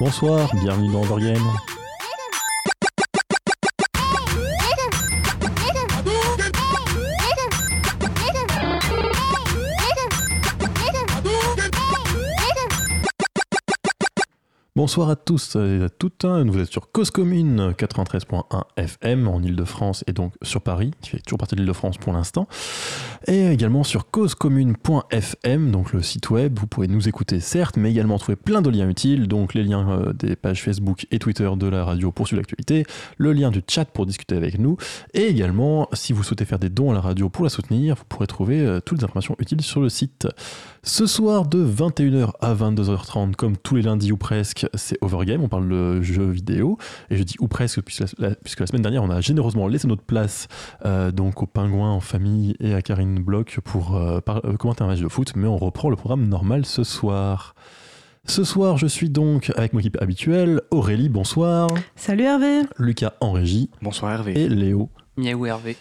Bonsoir, bienvenue dans Overgame. Bonsoir à tous et à toutes. Vous êtes sur Cause Commune 93.1 FM en Ile-de-France et donc sur Paris, qui fait toujours partie de l'Ile-de-France pour l'instant. Et également sur causecommune.fm, donc le site web. Vous pouvez nous écouter certes, mais également trouver plein de liens utiles, donc les liens euh, des pages Facebook et Twitter de la radio pour suivre l'actualité, le lien du chat pour discuter avec nous, et également si vous souhaitez faire des dons à la radio pour la soutenir, vous pourrez trouver euh, toutes les informations utiles sur le site. Ce soir de 21h à 22h30, comme tous les lundis ou presque, c'est Overgame, on parle de jeux vidéo, et je dis ou presque puisque la, semaine dernière on a généreusement laissé notre place euh, donc aux pingouins en famille et à Karine Bloch pour euh, par- euh, commenter un match de foot, mais on reprend le programme normal ce soir. Ce soir, je suis donc avec mon équipe habituelle, Aurélie, bonsoir, Salut Hervé Lucas en régie Bonsoir Hervé. et Léo Miaou Hervé.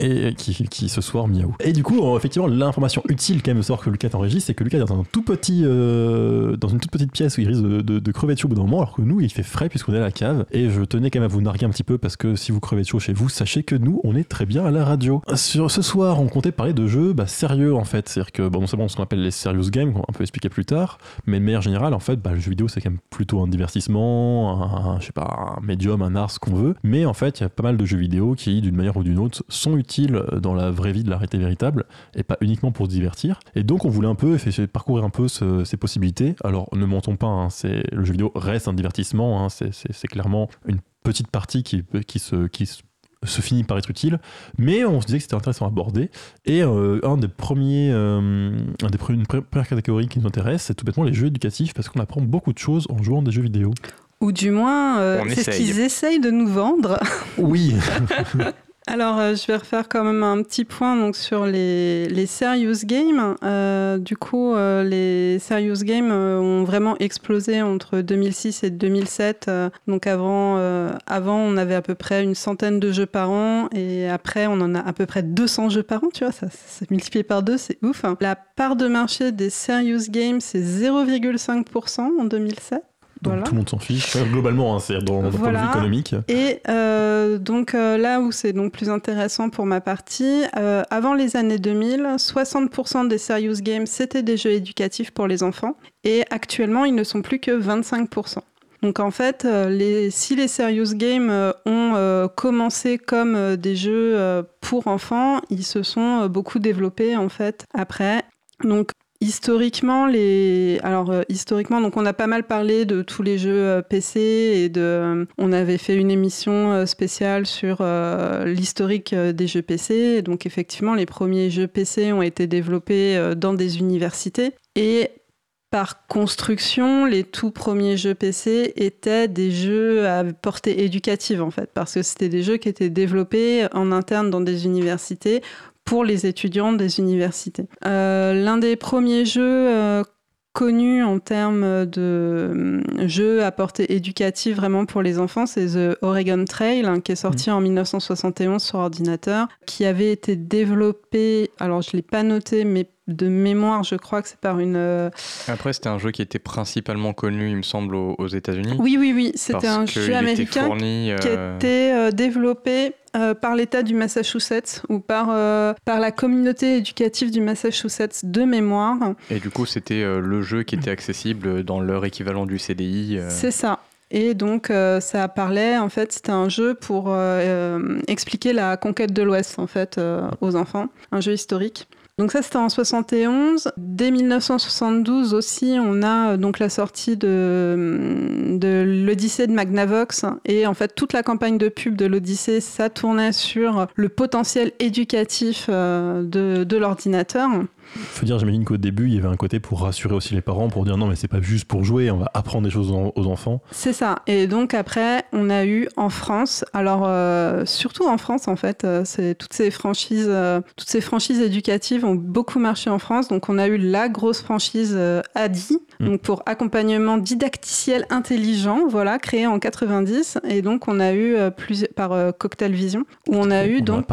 Et qui, qui ce soir miaou. Et du coup, euh, effectivement, l'information utile quand même de savoir que Lucas est en régie, c'est que Lucas est euh, dans une toute petite pièce où il risque de, de- de crever de chaud au bout d'un moment, alors que nous, il fait frais puisqu'on est à la cave. Et je tenais quand même à vous narguer un petit peu parce que si vous crevez de chaud chez vous, sachez que nous, on est très bien à la radio. Sur ce soir, on comptait parler de jeux bah, sérieux en fait, c'est-à-dire que bon, bon, ce qu'on appelle les serious games, qu'on va un peu expliquer plus tard, mais de manière générale, en fait, bah, le jeu vidéo, c'est quand même plutôt un divertissement, un, un- je sais pas, un médium, un art, ce qu'on veut. Mais en fait, il y a pas mal de jeux vidéo qui, d'une manière ou d'une autre, sont utiles dans la vraie vie de la réalité véritable et pas uniquement pour se divertir. Et donc, on voulait un peu essayer de parcourir un peu ce- ces possibilités. Alors, ne mentons pas, hein, c'est le jeu vidéo reste un divertissement. hein, c'est- c'est c'est clairement une petite partie qui, qui se qui se se finit par être utile, mais on se disait que c'était intéressant à aborder. Et euh, un des premiers, euh, un des pre- une pre- première catégorie qui nous intéresse, c'est tout bêtement les jeux éducatifs parce qu'on apprend beaucoup de choses en jouant des jeux vidéo. Ou du moins, euh, On c'est ce qu'ils essayent de nous vendre. Oui, Alors, euh, je vais refaire quand même un petit point donc, sur les, les serious games. Euh, du coup, euh, les serious games euh, ont vraiment explosé entre 2006 et 2007. Euh, donc avant, euh, avant, on avait à peu près une centaine de jeux par an. Et après, on en a à peu près 200 jeux par an. Tu vois, ça, ça multiplié par deux, c'est ouf. La part de marché des serious games, c'est 0,5% en 2007. Donc Voilà. tout le monde s'en fiche. Globalement, hein, c'est dans le point de Voilà. vue économique. Et euh, donc euh, là où c'est donc plus intéressant pour ma partie, euh, avant les années 2000, 60% des serious games c'était des jeux éducatifs pour les enfants, et actuellement ils ne sont plus que 25%. Donc en fait, les, si les serious games ont euh, commencé comme des jeux pour enfants, ils se sont beaucoup développés en fait après. Donc Historiquement, euh, historiquement, donc on a pas mal parlé de tous les jeux euh, PC et de, euh, on avait fait une émission spéciale sur l'historique des jeux PC. Donc effectivement, les premiers jeux PC ont été développés dans des universités et par construction, les tout premiers jeux PC étaient des jeux à portée éducative en fait, parce que c'était des jeux qui étaient développés en interne dans des universités pour les étudiants des universités. Euh, L'un des premiers jeux euh, connus en termes de euh, jeux à portée éducative vraiment pour les enfants, c'est The Oregon Trail, hein, qui est sorti en 1971 sur ordinateur, qui avait été développé, alors je ne l'ai pas noté, mais de mémoire, je crois que c'est par une... euh, Après, c'était un jeu qui était principalement connu, il me semble, aux, aux États-Unis. Oui, oui, oui, c'était un jeu américain fourni, qui était euh, développé euh, par l'État du Massachusetts ou par, euh, par la communauté éducative du Massachusetts de mémoire. Et du coup, c'était euh, le jeu qui était accessible dans leur équivalent du CDI. C'est ça. Et donc, euh, ça parlait, en fait, c'était un jeu pour euh, expliquer la conquête de l'Ouest, en fait, euh, aux enfants. Un jeu historique. Donc ça, c'était en 71. Dès 1972 aussi, on a euh, donc la sortie de, de l'Odyssée de Magnavox. Et en fait, toute la campagne de pub de l'Odyssée, ça tournait sur le potentiel éducatif euh, de l'ordinateur. Faut dire, j'imagine qu'au début, il y avait un côté pour rassurer aussi les parents, pour dire non, mais c'est pas juste pour jouer, on va apprendre des choses aux enfants. C'est ça. Et donc après, on a eu en France, alors euh, surtout en France en fait, euh, c'est toutes ces franchises, euh, toutes ces franchises éducatives ont beaucoup marché en France. Donc on a eu la grosse franchise Adi, Mm. donc pour accompagnement didacticiel intelligent, voilà, créé en 90. Et donc on a eu plusieurs par Cocktail Vision, où on a eu donc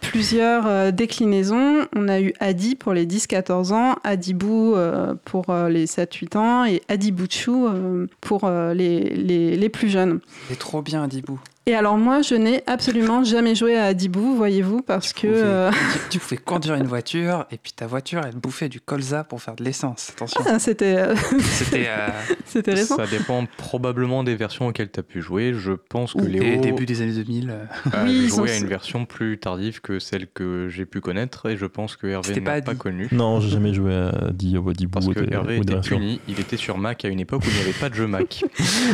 plusieurs déclinaisons. On a eu Adi pour les 10-14 ans, Adibou euh, pour euh, les 7-8 ans et Adibuchu euh, pour les, les, les plus jeunes. C'est trop bien, Adibou. Et alors moi, je n'ai absolument jamais joué à Adibou, voyez-vous, parce que... Tu pouvais- euh, tu, tu pouvais conduire une voiture et puis ta voiture, elle bouffait du colza pour faire de l'essence. Attention. ah, c'était euh, C'était euh, c'était récent. Ça dépend probablement des versions auxquelles tu as pu jouer. Je pense que au Léo début des années 2000. euh, a Oui, joué sont- à une version plus tardive que celle que j'ai pu connaître et je pense que Hervé n'a pas connu. Non, j'ai jamais joué à Di ou à Dibou Parce ou que Hervé ou était puni, il était sur Mac à une époque où il n'y avait pas de jeu Mac.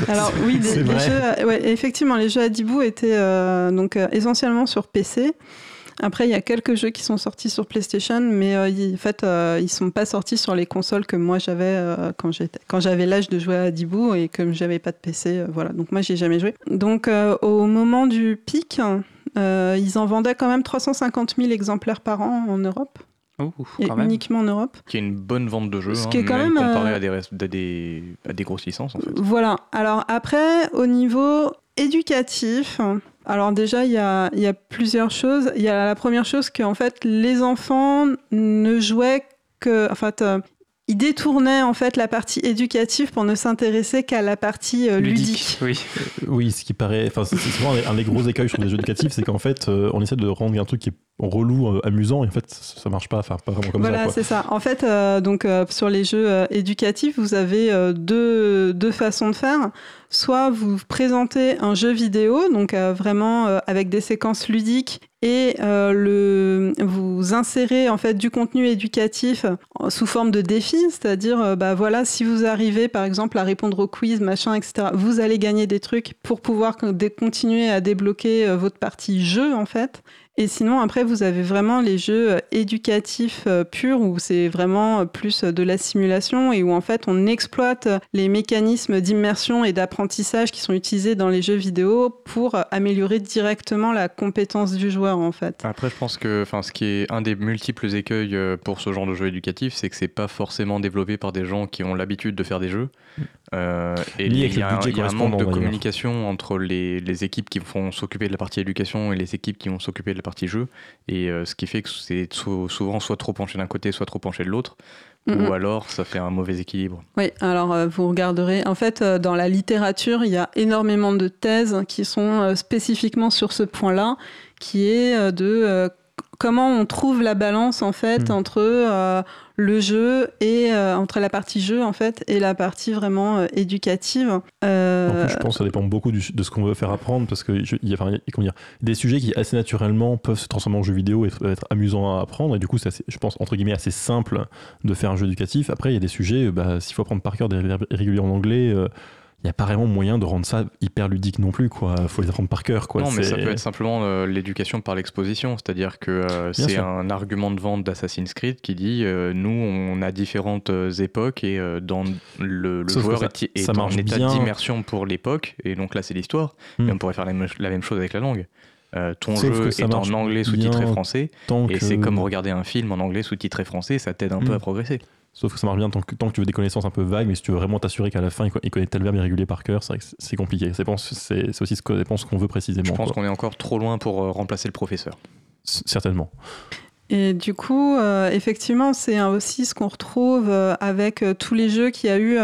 Alors oui, des- C'est les vrai. jeux, ouais, effectivement, les jeux Adibou étaient euh, donc euh, essentiellement sur PC. Après, il y a quelques jeux qui sont sortis sur PlayStation, mais euh, ils- en fait, euh, ils sont pas sortis sur les consoles que moi j'avais euh, quand j'étais, quand j'avais l'âge de jouer à Adibou et comme j'avais pas de PC, euh, voilà. Donc moi, j'ai jamais joué. Donc euh, au moment du pic, euh, ils en vendaient quand même 350 000 exemplaires par an en Europe, ouh, et quand même. uniquement en Europe. qui est une bonne vente de jeux, Ce hein, qui est quand même, comparé euh, à, des, à, des, à des grosses licences en fait. Voilà. Alors après, au niveau éducatif, alors déjà, il y a, il y a plusieurs choses. Il y a la première chose qu'en fait, les enfants ne jouaient que... En fait, euh, ils détournaient en fait la partie éducative pour ne s'intéresser qu'à la partie euh, ludique. Oui. Oui, ce qui paraît. Enfin, c'est souvent un des- un des gros écueils sur les jeux éducatifs, c'est qu'en fait, euh, on essaie de rendre un truc qui est relou, euh, amusant, et en fait, ça marche pas. Enfin, pas vraiment comme voilà, ça. Quoi. c'est ça. En fait, euh, donc euh, sur les jeux euh, éducatifs, vous avez deux, deux façons de faire. Soit vous présentez un jeu vidéo, donc vraiment avec des séquences ludiques, et le, vous insérez en fait du contenu éducatif sous forme de défi, c'est-à-dire, bah voilà, si vous arrivez par exemple à répondre au quiz, machin, etc., vous allez gagner des trucs pour pouvoir continuer à débloquer votre partie jeu en fait. Et sinon, après, vous avez vraiment les jeux euh, éducatifs euh, purs où c'est vraiment euh, plus de la simulation et où en fait on exploite les mécanismes d'immersion et d'apprentissage qui sont utilisés dans les jeux vidéo pour améliorer directement la compétence du joueur en fait. Après, je pense que enfin, ce qui est un des multiples écueils pour ce genre de jeu éducatif, c'est que c'est pas forcément développé par des gens qui ont l'habitude de faire des jeux. Euh, et il avec y a, un- budget il y a un correspondant, manque de communication entre les, les équipes qui vont s'occuper de la partie éducation et les équipes qui vont s'occuper de la partie jeu. Et euh, ce qui fait que c'est sou- souvent soit trop penché d'un côté, soit trop penché de l'autre. Ou alors, ça fait un mauvais équilibre. Oui, alors euh, vous regarderez. En fait, euh, dans la littérature, il y a énormément de thèses qui sont euh, spécifiquement sur ce point-là, qui est euh, de euh, comment on trouve la balance en fait Mm. entre euh, le jeu et euh, entre la partie jeu en fait et la partie vraiment euh, éducative. En plus, je pense que ça dépend beaucoup du- de ce qu'on veut faire apprendre parce que je- il y a, enfin, il y a- des sujets qui assez naturellement peuvent se transformer en jeu vidéo et être, être amusants à apprendre et du coup c'est je pense entre guillemets assez simple de faire un jeu éducatif après il y a des sujets bah, s'il faut apprendre par cœur des verbes irréguliers en anglais il n'y a pas vraiment moyen de rendre ça hyper ludique non plus quoi faut les apprendre par cœur quoi non, mais ça peut être simplement euh, l'éducation par l'exposition, c'est-à-dire que euh, c'est un argument de vente d'Assassin's Creed qui dit euh, nous, on a différentes époques et dans le, le joueur ça- est, est ça en marche état d'immersion pour l'époque, et donc là, c'est l'histoire. Hmm. Et on pourrait faire la même, la même chose avec la langue. Euh, ton Sauf jeu est en anglais sous-titré français, et que- c'est comme regarder un film en anglais sous-titré français, ça t'aide un peu Hmm. à progresser. Sauf que ça marche bien tant que, tant que tu veux des connaissances un peu vagues mais si tu veux vraiment t'assurer qu'à la fin il co- il connaît tel verbe irrégulier par cœur c'est c'est- compliqué. C'est pense- c'est c'est aussi ce qu'on veut précisément Je pense qu'on est encore trop loin pour euh, remplacer le professeur. C- certainement Et du coup, euh, effectivement, c'est aussi ce qu'on retrouve euh, avec euh, tous les jeux qu'il y a eu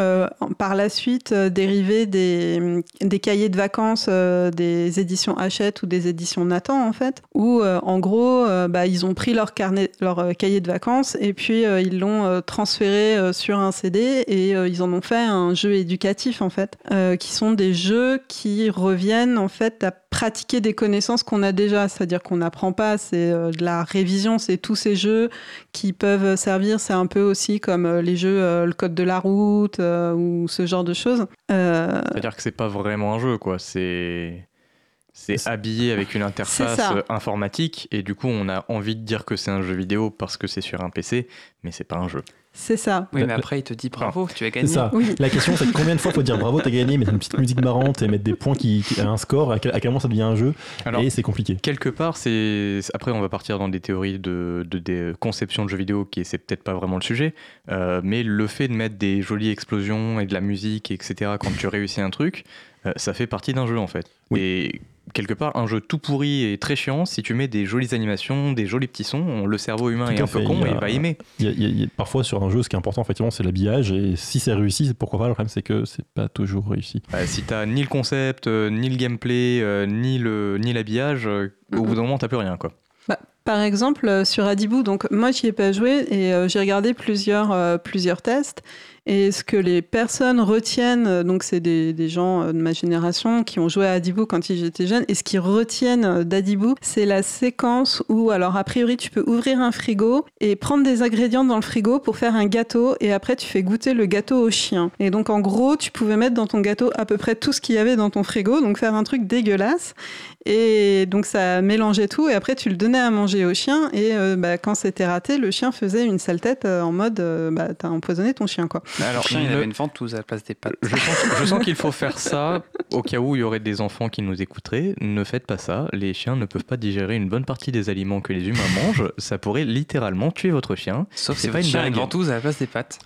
par la suite euh, dérivés des, des cahiers de vacances des éditions Hachette ou des éditions Nathan, en fait, où en gros, bah, ils ont pris leur, carnet, leur cahier de vacances et puis ils l'ont transféré sur un CD et ils en ont fait un jeu éducatif, en fait, qui sont des jeux qui reviennent, en fait, à pratiquer des connaissances qu'on a déjà, c'est-à-dire qu'on n'apprend pas, c'est euh, de la révision, c'est tous ces jeux qui peuvent servir, c'est un peu aussi comme euh, les jeux euh, le code de la route ou ce genre de choses. Euh, C'est-à-dire que c'est pas vraiment un jeu, quoi. C'est C'est habillé avec une interface informatique et du coup on a envie de dire que c'est un jeu vidéo parce que c'est sur un PC, mais c'est pas un jeu. C'est ça. Oui, mais après, il te dit bravo, tu as C'est gagné. ça. Oui. La question, c'est combien de fois faut dire bravo, t'as gagné, mettre une petite musique marrante et mettre des points qui, qui a un score, à quel, à quel moment ça devient un jeu, Alors et c'est compliqué. quelque part, c'est après on va partir dans des théories de, de- des conceptions de jeux vidéo qui c'est peut-être pas vraiment le sujet, euh, mais le fait de mettre des jolies explosions et de la musique, etc. Quand tu réussis un truc, euh, ça fait partie d'un jeu en fait. Oui. Et quelque part, un jeu tout pourri et très chiant, si tu mets des jolies animations, des jolis petits sons, on- le cerveau humain Tout est un peu fait, con et a- il va aimer. Il y a- il y a- il y a- parfois sur un jeu, ce qui est important, effectivement, c'est l'habillage, et si c'est réussi, pourquoi pas. Le problème, c'est que c'est pas toujours réussi. Bah, si t'as ni le concept, euh, ni le gameplay, euh, ni le ni l'habillage, euh, au bout d'un moment t'as plus rien quoi. Par exemple, sur Adibou, donc moi j'y ai pas joué et euh, j'ai regardé plusieurs, euh, plusieurs tests. Et ce que les personnes retiennent, euh, donc c'est des, gens euh, de ma génération qui ont joué à Adibou quand ils étaient jeunes, et ce qu'ils retiennent euh, d'Adibou, c'est la séquence où, alors a priori, tu peux ouvrir un frigo et prendre des ingrédients dans le frigo pour faire un gâteau, et après tu fais goûter le gâteau au chien. Et donc en gros, tu pouvais mettre dans ton gâteau à peu près tout ce qu'il y avait dans ton frigo, donc faire un truc dégueulasse. Et donc ça mélangeait tout et après tu le donnais à manger au chien et euh, bah, quand c'était raté, le chien faisait une sale tête euh, en mode euh, bah, t'as empoisonné ton chien quoi. Alors Le chien, il avait une ventouse à la place des pattes. je sens, qu'il faut faire ça au cas où il y aurait des enfants qui nous écouteraient. Ne faites pas ça. Les chiens ne peuvent pas digérer une bonne partie des aliments que les humains mangent. Ça pourrait littéralement tuer votre chien. Sauf C'est si pas votre une chien a une blague. ventouse à la place des pattes.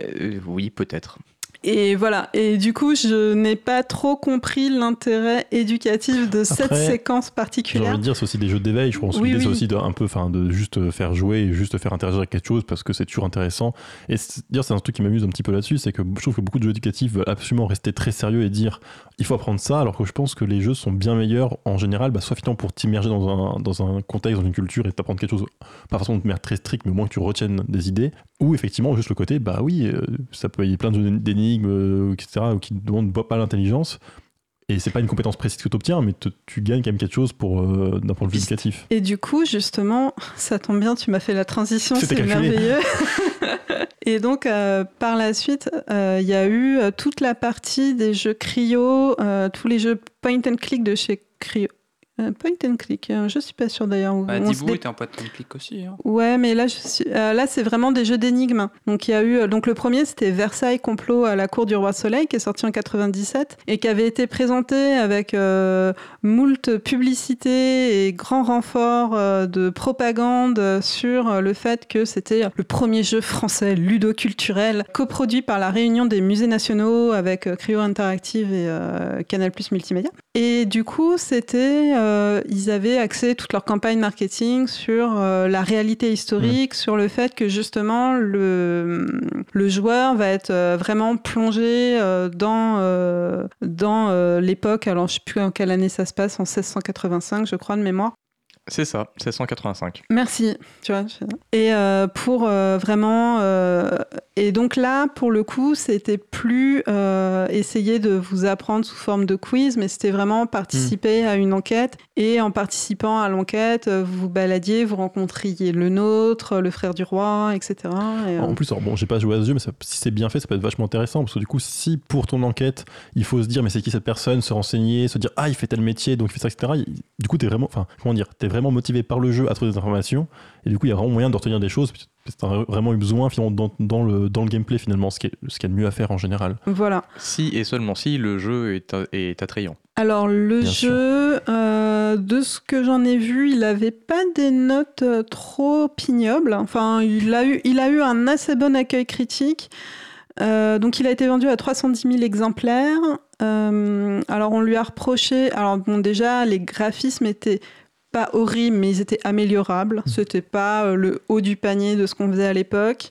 Euh, oui, peut-être. Et voilà, et du coup je n'ai pas trop compris l'intérêt éducatif de cette séquence J'ai envie particulière. de dire, c'est aussi des jeux d'éveil. Je pense que Oui, c'est oui. aussi de, un peu, enfin, de juste faire jouer et juste faire interagir avec quelque chose parce que c'est toujours intéressant. Et c'est- dire, c'est un truc qui m'amuse un petit peu là-dessus, c'est que je trouve que beaucoup de jeux éducatifs veulent absolument rester très sérieux et dire il faut apprendre ça, alors que je pense que les jeux sont bien meilleurs en général, bah, soit finalement pour t'immerger dans un, dans un contexte, dans une culture et t'apprendre quelque chose, pas forcément de manière très stricte, mais au moins que tu retiennes des idées, ou effectivement juste le côté, bah oui, euh, ça peut y a plein d'énigmes, euh, etc., ou qui ne demandent pas l'intelligence. Et c'est pas une compétence précise que tu obtiens, mais te- tu gagnes quand même quelque chose pour euh, d'un point de vue éducatif. Et du coup, justement, ça tombe bien, tu m'as fait la transition, c'est merveilleux. Et donc, euh, par la suite, euh, il y a eu toute la partie des jeux Cryo, tous les jeux point and click de chez Cryo. Euh, point and click, euh, je suis pas sûre d'ailleurs. où Bah, Dibou dé- était en point de clic aussi. hein. Ouais, mais là, je suis- euh, là, c'est vraiment des jeux d'énigmes. Donc, il y a eu, donc le premier, c'était Versailles complot à la cour du roi Soleil, qui est sorti en 97 et qui avait été présenté avec euh, moult publicité et grand renfort euh, de propagande sur le fait que c'était le premier jeu français ludoculturel coproduit par la Réunion des musées nationaux avec Cryo Interactive et Canal Plus Multimédia. Et du coup, c'était, euh, ils avaient axé toute leur campagne marketing sur euh, la réalité historique, sur le fait que justement le, le joueur va être euh, vraiment plongé dans, dans l'époque, alors je sais plus en quelle année ça se passe, en 1685 je crois de mémoire. C'est ça, 1685. Merci, tu vois. je- Et euh, pour euh, vraiment, euh, et donc là, pour le coup, c'était plus euh, essayer de vous apprendre sous forme de quiz, mais c'était vraiment participer à une enquête. Et en participant à l'enquête, vous vous baladiez, vous rencontriez le nôtre, le frère du roi, etc. Et, euh, En plus, alors bon, j'ai pas joué à ce jeu, mais ça- si c'est bien fait, ça peut être vachement intéressant. Parce que du coup, si pour ton enquête, il faut se dire, mais c'est qui cette personne, se renseigner, se dire, ah, il fait tel métier, donc il fait ça, etc. il- Du coup, t'es vraiment, enfin, comment dire, t'es vraiment motivé par le jeu à trouver des informations. Et du coup, il y a vraiment moyen de retenir des choses. parce que T'as vraiment eu besoin, finalement, dans, dans le, dans le gameplay, finalement, ce qui est, ce qu'il y a de mieux à faire en général. voilà. Si et seulement si le jeu est, est attrayant. Alors le Bien jeu, euh, de ce que j'en ai vu, il avait pas des notes euh, trop ignobles. Enfin, il a eu, il a eu un assez bon accueil critique. Euh, donc il a été vendu à 310 000 exemplaires. Euh, alors on lui a reproché. Alors bon déjà les graphismes étaient pas horribles, mais ils étaient améliorables. C'était pas euh, le haut du panier de ce qu'on faisait à l'époque.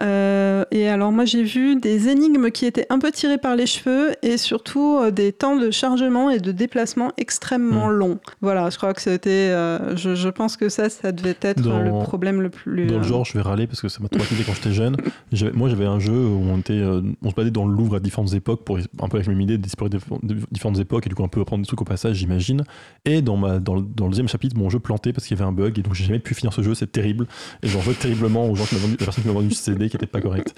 Euh, et alors moi j'ai vu des énigmes qui étaient un peu tirées par les cheveux et surtout euh, des temps de chargement et de déplacement extrêmement longs. Voilà, je crois que c'était, euh, je, je pense que ça, ça devait être Dans- le problème le plus. Dans le genre, je vais râler parce que ça m'a traumatisé quand j'étais jeune. Moi, j'avais un jeu où on, était, on se baladait dans le Louvre à différentes époques pour un peu avec la même idée d'explorer différentes époques et du coup un peu apprendre des trucs au passage, j'imagine. Et dans, ma, dans, le, dans le deuxième chapitre, mon jeu plantait parce qu'il y avait un bug et donc j'ai jamais pu finir ce jeu, c'est terrible. Et j'en veux terriblement aux gens qui m'ont vendu, la personne qui m'a vendu ce CD qui était pas correcte.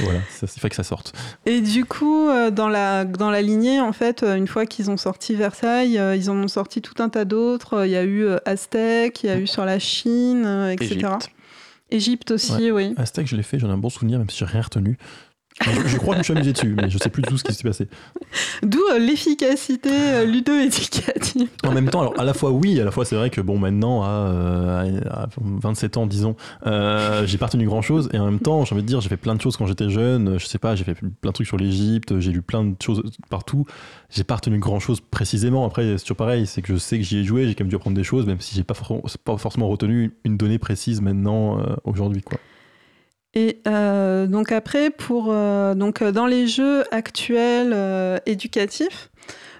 Voilà, il fallait que ça sorte. Et du coup, euh, dans, la, dans la lignée, en fait, euh, une fois qu'ils ont sorti Versailles, euh, ils en ont sorti tout un tas d'autres. Il y a eu Aztec, il y a eu sur la Chine, etc. Égypte. Égypte aussi, oui. Aztec, je l'ai fait, j'en ai un bon souvenir, même si j'ai rien retenu. Je, je crois que je me suis amusé dessus, mais je sais plus du tout ce qui s'est passé. D'où euh, l'efficacité euh, ludo-éducative. En même temps, alors à la fois oui, à la fois c'est vrai que bon maintenant à, euh, à 27 ans disons, euh, j'ai pas retenu grand chose et en même temps j'ai envie de dire j'ai fait plein de choses quand j'étais jeune, je sais pas, j'ai fait plein de trucs sur l'Égypte, j'ai lu plein de choses partout, j'ai pas retenu grand chose précisément. Après c'est toujours pareil, c'est que je sais que j'y ai joué, j'ai quand même dû apprendre des choses, même si j'ai pas, for- pas forcément retenu une donnée précise maintenant euh, aujourd'hui quoi. Et euh, donc après, pour, euh, donc, euh, dans les jeux actuels euh, éducatifs,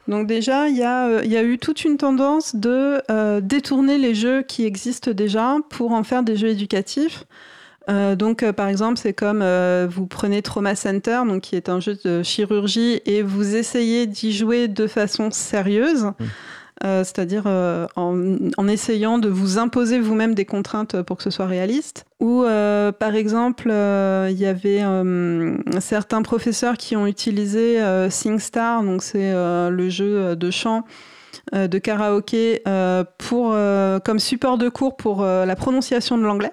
donc déjà, il y, a, euh, il y a eu toute une tendance de euh, détourner les jeux qui existent déjà pour en faire des jeux éducatifs. Donc, par exemple, c'est comme vous prenez Trauma Center, donc, qui est un jeu de chirurgie, et vous essayez d'y jouer de façon sérieuse. Euh, c'est-à-dire euh, en, essayant de vous imposer vous-même des contraintes pour que ce soit réaliste. Ou euh, par exemple, il y avait certains professeurs qui ont utilisé SingStar, donc c'est le jeu de chant de karaoké pour, comme support de cours pour la prononciation de l'anglais.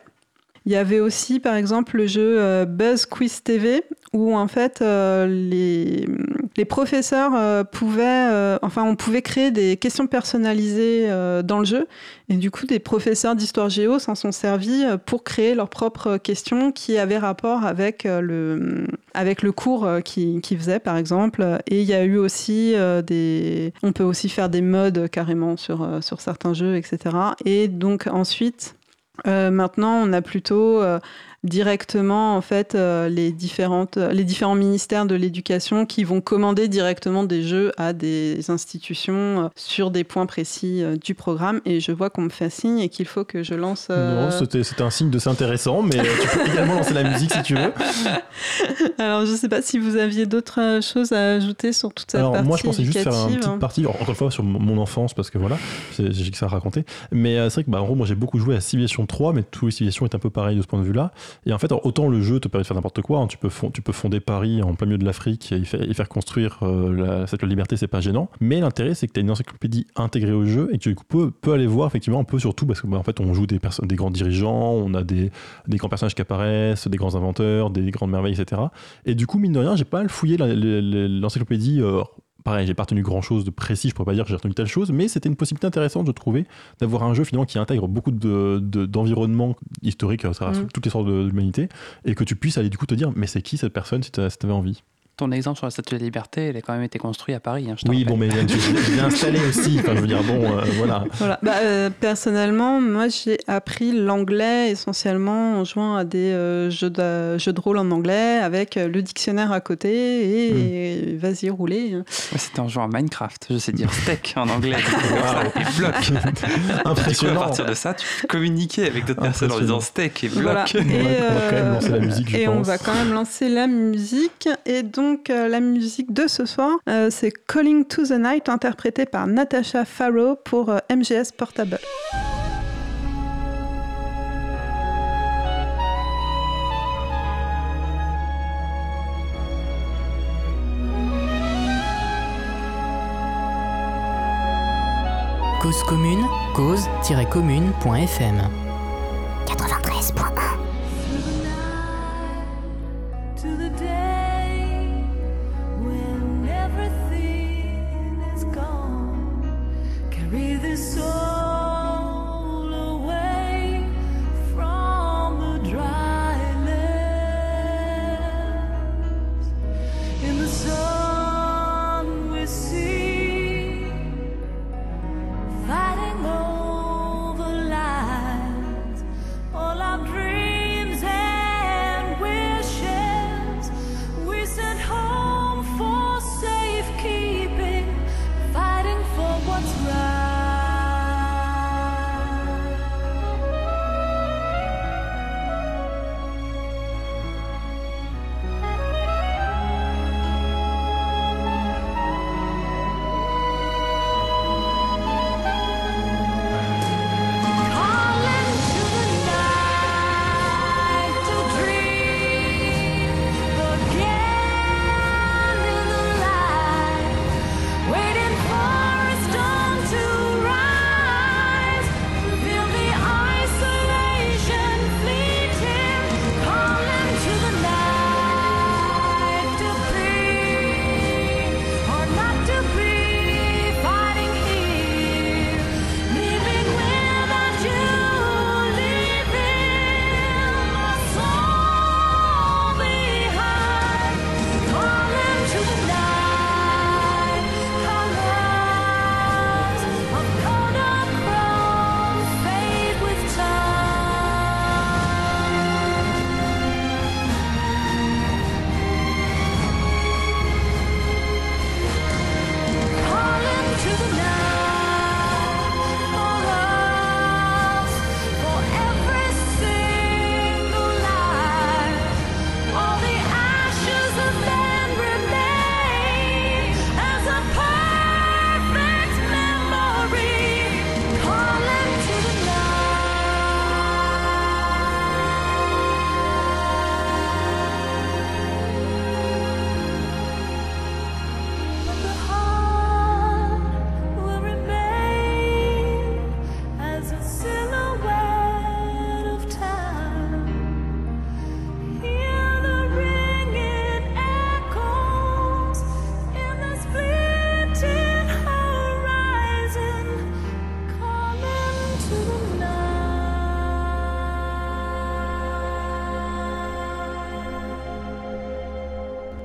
Il y avait aussi, par exemple, le jeu euh, Buzz Quiz TV, où en fait euh, les, les professeurs euh, pouvaient, enfin, on pouvait créer des questions personnalisées dans le jeu, et du coup, des professeurs d'histoire géo s'en sont servis pour créer leurs propres questions qui avaient rapport avec le, avec le cours qu'ils qui faisaient, par exemple. Et il y a eu aussi des, on peut aussi faire des modes carrément sur sur certains jeux, etc. Et donc ensuite. Euh, maintenant, on a plutôt euh, directement en fait euh, les différentes les différents ministères de l'éducation qui vont commander directement des jeux à des institutions euh, sur des points précis euh, du programme et je vois qu'on me fait signe et qu'il faut que je lance euh, Non, c'était c'était un signe de c'est intéressant, mais euh, tu peux également lancer la musique si tu veux. alors je sais pas si vous aviez d'autres euh, choses à ajouter sur toute cette Alors partie moi je pensais juste faire une petite partie, alors, encore une fois sur mon- enfance parce que voilà, j'ai que ça à raconter. Mais euh, c'est vrai que bah, en gros moi j'ai beaucoup joué à Civilization 3, mais tous les civilisations est un peu pareil de ce point de vue-là. Et en fait autant le jeu te permet de faire n'importe quoi, hein, tu, peux tu peux fonder Paris en plein milieu de l'Afrique et faire, construire euh, la, cette liberté, c'est pas gênant. Mais l'intérêt c'est que tu as une encyclopédie intégrée au jeu et que tu peux, peux aller voir effectivement un peu sur tout parce que bah, en fait on joue des, des grands dirigeants, on a des, des grands personnages qui apparaissent, des grands inventeurs, des grandes merveilles, etc. Et du coup mine de rien j'ai pas mal fouillé l'encyclopédie. Euh, Pareil, j'ai pas retenu grand chose de précis, je pourrais pas dire que j'ai retenu telle chose, mais c'était une possibilité intéressante, je trouvais, d'avoir un jeu finalement qui intègre beaucoup de- de- d'environnements historiques à travers Mm. toutes les sortes de l'humanité, et que tu puisses aller du coup te dire, mais c'est qui cette personne si tu avais envie? Ton exemple sur la Statue de la Liberté, elle a quand même été construite à Paris. hein, je Oui, rappelle. bon, mais je je l'ai installé aussi, enfin, je veux dire, bon, euh, voilà. Voilà. Bah, euh, personnellement, moi, j'ai appris l'anglais essentiellement en jouant à des euh, jeux, de, jeux de rôle en anglais avec euh, le dictionnaire à côté et, Hmm. vas-y, roulez. Moi, c'était en jouant à Minecraft. Je sais dire steak en anglais. et bloc. Du coup, à Impressionnant. partir de ça, tu peux communiquer avec d'autres personnes en Impressionnant. disant steak et bloc. Voilà. On va- on va quand même lancer la musique, je et on va quand même lancer la musique. Et donc, euh, la musique de ce soir, euh, c'est Calling to the Night, interprété par Natasha Farrow pour euh, MGS Portable. Cause commune, cause-commune.fm 93.1 breathe the soul.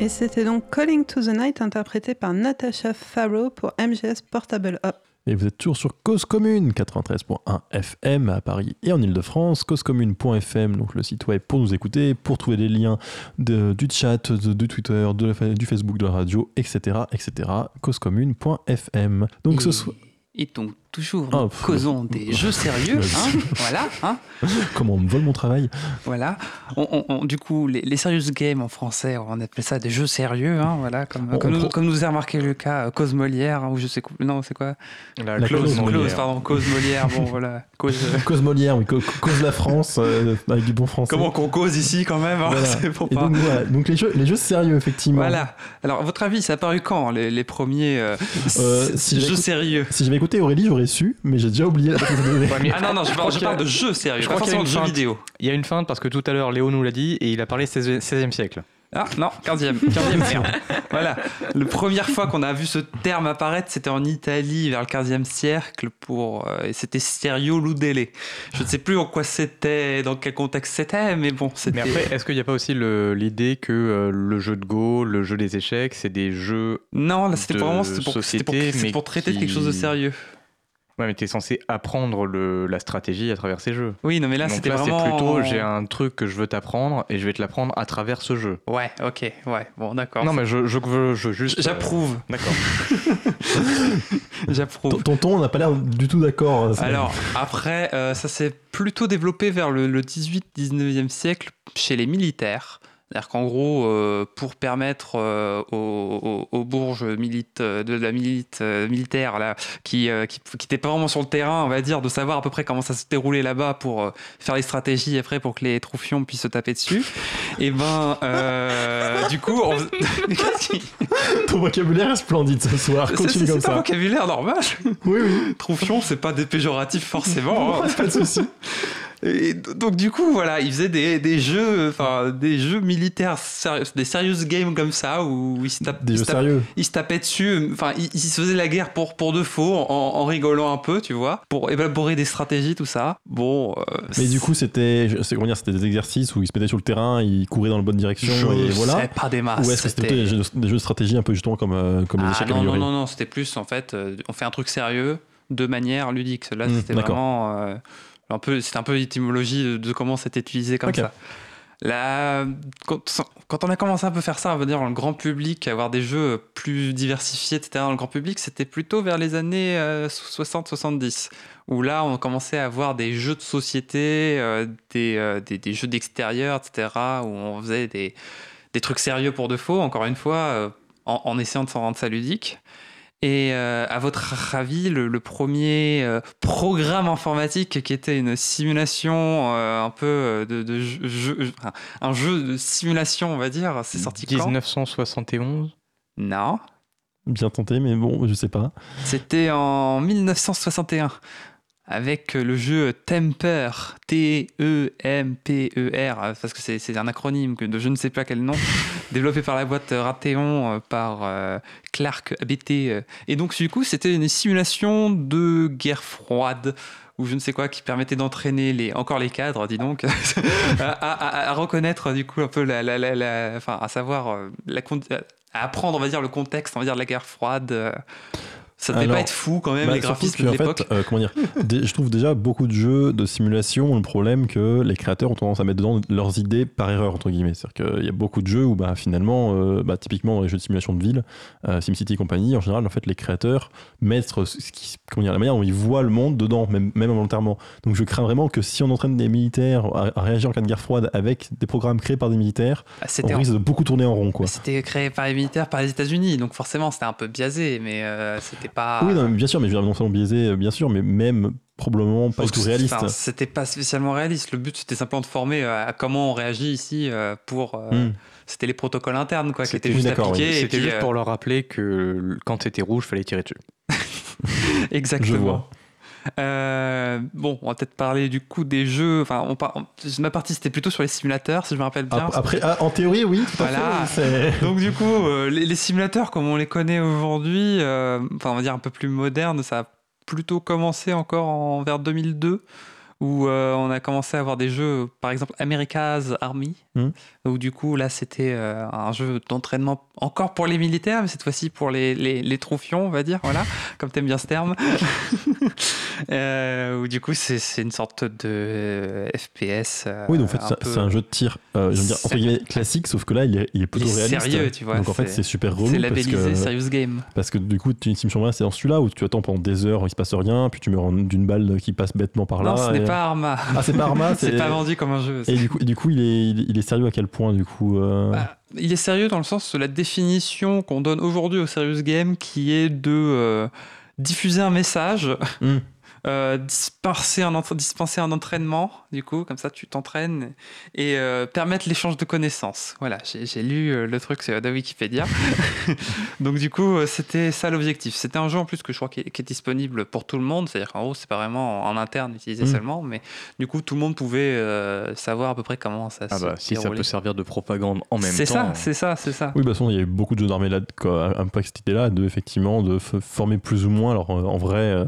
Et c'était donc Calling to the Night interprété par Natasha Farrow pour MGS Portable Up. Et vous êtes toujours sur Cause Commune 93.1 FM à Paris et en Ile-de-France, causecommune.fm, donc le site web pour nous écouter, pour trouver des liens de- du chat, de- du Twitter, de la fa- du Facebook, de la radio, etc. etc. causecommune.fm. Donc ce soir, Et donc, toujours, Ah, pff. causons des jeux sérieux, hein, voilà, hein, comment on me vole mon travail voilà. On- on- on- du coup, les, les serious games en français, on appelle ça des jeux sérieux, hein, voilà, comme, nous, pro- comme nous a remarqué le cas, euh, Cause Molière, hein, ou je sais quoi, non, c'est quoi La, La clause, clause. Cause, pardon, Cause Molière, bon, voilà, Cause... euh, Cause Molière, oui, cause la France, euh, avec du bon français. Comment qu'on cause ici quand même, hein, Voilà. c'est pour Et pas... donc, voilà. donc les jeux, les jeux sérieux, effectivement. Voilà. Alors, à votre avis, ça a paru quand, les, les premiers euh, Euh, si jeux sérieux? Si j'avais écouté Aurélie, j'aurais su, mais j'ai déjà oublié la date de donner. Ouais, mais Ah non, non, je, je parle, je de jeux sérieux, je pas crois qu'il y a forcément de feinte. vidéo. Il y a une feinte parce que tout à l'heure Léo nous l'a dit et il a parlé 16e, 16e siècle. Ah non, 15e, 15e terme. Voilà. La première fois qu'on a vu ce terme apparaître, c'était en Italie vers le 15e siècle pour euh, et c'était Serio Ludele. Je ne sais plus en quoi c'était, dans quel contexte c'était, mais bon, c'était Mais après, est-ce qu'il n'y a pas aussi l'idée que euh, le jeu de Go, le jeu des échecs, c'est des jeux. Non, là c'était vraiment c'était pour, pour, traiter de quelque chose de sérieux. Ouais, mais t'es censé apprendre le, la stratégie à travers ces jeux. Oui, non mais là Donc c'était là, vraiment c'est plutôt j'ai un truc que je veux t'apprendre et je vais te l'apprendre à travers ce jeu. Ouais, OK, ouais. Bon, d'accord. Non, mais je, je veux je juste. J'approuve, euh, D'accord. j'approuve. Ton- Tonton, on n'a pas l'air du tout d'accord. euh, Alors, après, euh, ça s'est plutôt développé vers le, le 18-19e siècle chez les militaires. C'est-à-dire qu'en gros, euh, pour permettre euh, aux, aux- aux bourges milite, de la milite, euh, militaire là, qui n'étaient qui, pas vraiment sur le terrain, on va dire, de savoir à peu près comment ça se déroulait là-bas pour euh, faire les stratégies après pour que les troufions puissent se taper dessus. Et ben, euh, du coup, on... Ton vocabulaire est splendide ce soir. c'est Continue c'est comme pas un ça. vocabulaire normal. Oui, oui. Troufion, c'est pas des péjoratifs forcément. hein. Pas de souci. Et donc du coup voilà, ils faisaient des, des jeux, enfin des jeux militaires, sérieux- des serious games comme ça où ils se, tapent- Des ils jeux se tapent- sérieux. ils se tapaient dessus, enfin ils, ils se faisaient la guerre pour pour de faux en, en rigolant un peu, tu vois, pour élaborer des stratégies tout ça. Bon. euh, Mais du coup, c'était, comment dire, c'était des exercices où ils se mettaient sur le terrain, ils couraient dans la bonne direction je et voilà. pas des masses. Ou est-ce que c'était des jeux, de stratégie un peu justement comme, euh, comme les Ah échecs non, non, améliorés non, non, c'était plus en fait, euh, on fait un truc sérieux de manière ludique. Là, Hmm, c'était vraiment. euh, un peu, c'était un peu l'étymologie de, de comment c'était utilisé comme ça. Quand, quand on a commencé à un peu faire ça, on va dire dans le grand public, avoir des jeux plus diversifiés, etc., dans le grand public, c'était plutôt vers les années 60-70, où là, on commençait à avoir des jeux de société, euh, des, euh, des, des jeux d'extérieur, etc., où on faisait des, des trucs sérieux pour de faux, encore une fois, euh, en, en essayant de s'en rendre ça ludique. Et euh, à votre avis, le, le premier euh, programme informatique qui était une simulation euh, un peu de, de jeu, un jeu de simulation, on va dire, c'est sorti quand? 1971. Non, Bien tenté, mais bon, je sais pas. c'était en 1961 avec le jeu Temper, T-E-M-P-E-R, parce que c'est un acronyme de je ne sais pas quel nom, développé par la boîte Rateon, euh, par euh, Clark ABT. euh. Et donc, du coup, c'était une simulation de guerre froide ou je ne sais quoi qui permettait d'entraîner les encore les cadres dis donc à, reconnaître du coup un peu la, enfin à savoir à apprendre on va dire le contexte on va dire de la guerre froide. Ça devait Alors, pas être fou quand même Bah, les graphismes de l'époque euh, comment dire, je trouve déjà beaucoup de jeux de simulation ont le problème que les créateurs ont tendance à mettre dedans leurs idées par erreur entre guillemets. C'est-à-dire qu'il y a beaucoup de jeux où bah, finalement, euh, bah, typiquement dans les jeux de simulation de ville, euh, SimCity et compagnie, en général, en fait, les créateurs mettent ce qui, comment dire, la manière dont ils voient le monde dedans, même, même involontairement. Donc je crains vraiment que si on entraîne des militaires à, à réagir en cas de guerre froide avec des programmes créés par des militaires, Ah, on c'était risque de beaucoup tourner en rond, c'était créé par les militaires par les États-Unis donc forcément c'était un peu biaisé mais euh, c'était pas Oui, non, bien sûr, mais je veux dire, non seulement biaisé, euh, bien sûr, mais même probablement pas du tout réaliste. enfin, C'était pas spécialement réaliste. Le but, c'était simplement de former euh, à comment on réagit ici euh, pour. Hmm. C'était les protocoles internes, quoi, qui C'était- étaient juste oui, appliqués. et C'était juste euh, pour leur rappeler que quand c'était rouge, fallait tirer dessus. Exactement. Je vois. Euh, bon, on va peut-être parler du coup des jeux. Enfin, on par- ma partie c'était plutôt sur les simulateurs, si je me rappelle bien. Après, ah, en théorie, oui, tout à Voilà. fait. Donc du coup, euh, les, les simulateurs comme on les connaît aujourd'hui, euh, enfin on va dire un peu plus modernes, ça a plutôt commencé encore en vers 2002, où euh, on a commencé à avoir des jeux, par exemple America's Army, Mhm. où du coup là c'était euh, un jeu d'entraînement encore pour les militaires, mais cette fois-ci pour les, les, les troufions, on va dire, voilà, comme t'aimes bien ce terme. Euh, où du coup c'est c'est une sorte de euh, FPS. Oui, donc en fait, un c'est- peu- c'est un jeu de tir, je veux dire, entre guillemets, classique, sauf que là, il est, il est plutôt Il est réaliste. sérieux, tu vois, Donc en fait, c'est- super relou. C'est parce labellisé que, Serious Game. parce que du coup, tu une simulation c'est dans celui-là où tu attends pendant des heures, il se passe rien, puis tu meurs d'une balle qui passe bêtement par là. non, pas Arma. Ah, c'est pas Arma, c'est pas vendu comme un jeu. Et du coup, du coup il, est, il, est- il est sérieux à quel point, du coup euh, Bah, il est sérieux dans le sens de la définition qu'on donne aujourd'hui au Serious Game qui est de euh, diffuser un message, Hmm. Euh, dispenser, un dispenser un entraînement, du coup, comme ça tu t'entraînes, et euh, permettre l'échange de connaissances. Voilà, j'ai lu euh, le truc de Wikipédia. Donc du coup, c'était ça l'objectif. C'était un jeu en plus que je crois qui est, qui est disponible pour tout le monde, c'est-à-dire qu'en gros, c'est pas vraiment en interne utilisé Hmm. seulement, mais du coup, tout le monde pouvait euh, savoir à peu près comment ça Ah se bah, si ça peut servir de propagande en même temps. C'est ça, c'est ça, c'est ça. Oui, bah, de toute façon, il y a eu beaucoup de jeux d'armée là, un peu cette idée-là, de effectivement de former plus ou moins. Alors en vrai, euh,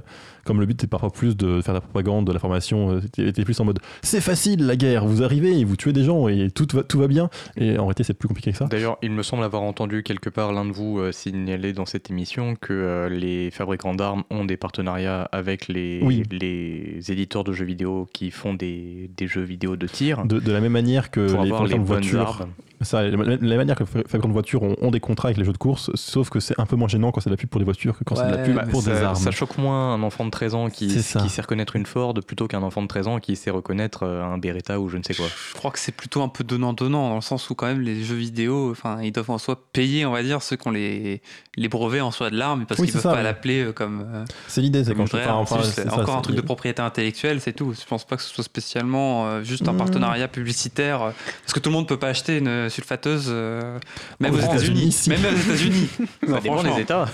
comme le but est parfois plus de faire de la propagande, de la formation, euh, t'es plus en mode c'est facile la guerre, vous arrivez, et vous tuez des gens et tout va, tout va bien. Et en réalité, c'est plus compliqué que ça. D'ailleurs, il me semble avoir entendu quelque part l'un de vous euh, signaler dans cette émission que euh, les fabricants d'armes ont des partenariats avec les, Oui. les éditeurs de jeux vidéo qui font des, des jeux vidéo de tir De, de la même manière que pour les avoir les fabricants de bonnes voitures. Ça, la, manière que les fabricants de voitures ont, ont des contrats avec les jeux de course, sauf que c'est un peu moins gênant quand c'est de la pub pour des voitures que quand c'est de la pub bah, pour des ça, armes. ça choque moins un enfant de 13 ans qui, sait reconnaître une Ford plutôt qu'un enfant de 13 ans qui sait reconnaître euh, un Beretta ou je ne sais quoi. Je crois que c'est plutôt un peu donnant-donnant, dans le sens où quand même les jeux vidéo, enfin, ils doivent en soi payer, on va dire, ceux qui ont les, les brevets en soi de l'arme, parce Oui, qu'ils c'est peuvent ça, pas l'appeler euh, comme, euh, C'est l'idée, c'est quand je te vrai, parle. c'est enfin, juste ça, encore un truc de propriété intellectuelle, c'est tout. Je pense pas que ce soit spécialement euh, juste un Hmm. partenariat publicitaire, parce que tout le monde peut pas acheter une sulfateuse, euh, même Aux États-Unis, même aux États-Unis. Ça dépend des États.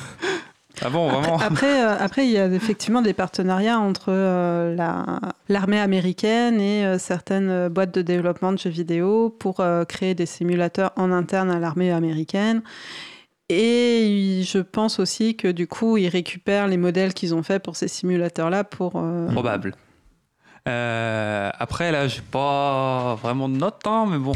Ah bon, vraiment Après, euh, après, il y a effectivement des partenariats entre euh, la- l'armée américaine et euh, certaines boîtes de développement de jeux vidéo pour euh, créer des simulateurs en interne à l'armée américaine. Et je pense aussi que du coup, ils récupèrent les modèles qu'ils ont faits pour ces simulateurs-là pour. euh, Probable. Euh, après, là, j'ai pas vraiment de notes, hein, mais bon,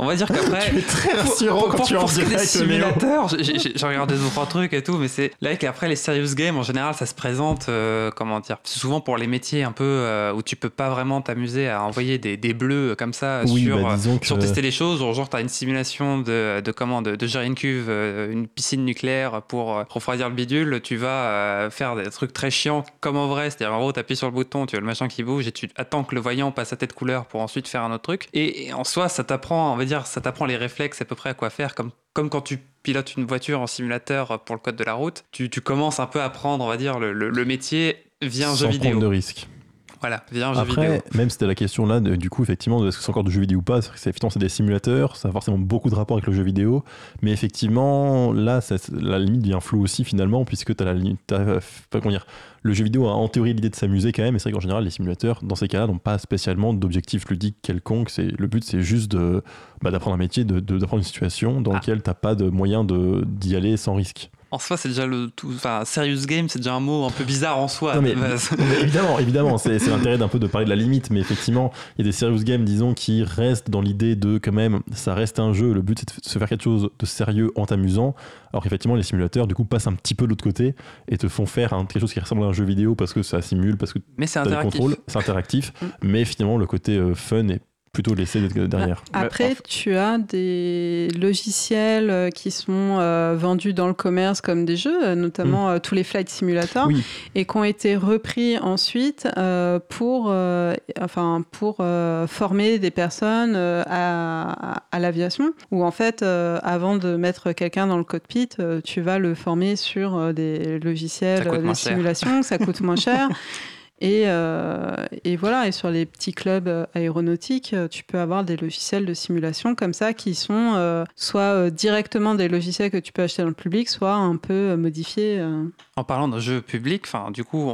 on va dire qu'après. Tu es très rassurant pour- quand tu en pour ce est des simulateurs, j'ai- regardé deux trois trucs et tout, mais c'est là qu'après les serious games en général ça se présente euh, comment dire, c'est souvent pour les métiers un peu euh, où tu peux pas vraiment t'amuser à envoyer des, des bleus comme ça Oui, sur bah, que- sur tester les choses, genre, genre t'as une simulation de, de comment de, de gérer une cuve, une piscine nucléaire pour refroidir le bidule, tu vas faire des trucs très chiants comme en vrai, c'est-à-dire en gros t'appuies sur le bouton, tu as le machin qui bouge et tu attends que le voyant passe à tête couleur pour ensuite faire un autre truc. Et, et en soi ça t'apprend, on va dire, ça t'apprend les réflexes à peu près à quoi faire, comme comme quand tu pilotes une voiture en simulateur pour le code de la route, tu, tu commences un peu à apprendre, on va dire, le, le- le métier via un sans jeu vidéo. prendre de risques. Voilà, via un jeu Après, vidéo. même c'était la question là, de- du coup, effectivement, est-ce que c'est encore du jeu vidéo ou pas C'est c'est- effectivement, c'est des simulateurs, ça a forcément beaucoup de rapport avec le jeu vidéo, mais effectivement, là, ça- la limite devient floue aussi finalement, puisque tu as la limite, t'as, euh, pas comment dire, le jeu vidéo a en théorie l'idée de s'amuser quand même, mais c'est vrai qu'en général, les simulateurs, dans ces cas-là, n'ont pas spécialement d'objectif ludique quelconque. C'est le but, c'est juste de bah, d'apprendre un métier, de- de- d'apprendre une situation dans Ah. laquelle t'as pas de moyen de d'y aller sans risque. En soi, c'est déjà le tout. Enfin, serious game, c'est déjà un mot un peu bizarre en soi. Non, mais- de base. Mais évidemment, évidemment, c'est l'intérêt d'un peu de parler de la limite, mais effectivement, il y a des serious games, disons, qui restent dans l'idée de quand même, ça reste un jeu, le but c'est de se faire quelque chose de sérieux en t'amusant, alors qu'effectivement, les simulateurs, du coup, passent un petit peu de l'autre côté et te font faire quelque chose qui ressemble à un jeu vidéo parce que ça simule, parce que Mais c'est tu as des interactif. c'est interactif, mais finalement, le côté euh, fun est plutôt laissé d'être derrière. Après, Mais tu as des logiciels euh, qui sont euh, vendus dans le commerce comme des jeux, euh, notamment euh, tous les flight simulators, Oui, et qui ont été repris ensuite euh, pour, euh, enfin, pour euh, former des personnes euh, à, à- l'aviation, où en fait, euh, avant de mettre quelqu'un dans le cockpit, euh, tu vas le former sur euh, des logiciels, des simulations, ça coûte moins cher. Et, euh, et voilà, et sur les petits clubs euh, aéronautiques, euh, tu peux avoir des logiciels de simulation comme ça qui sont soit directement des logiciels que tu peux acheter dans le public, soit un peu modifiés. En parlant d'un jeu public, du coup,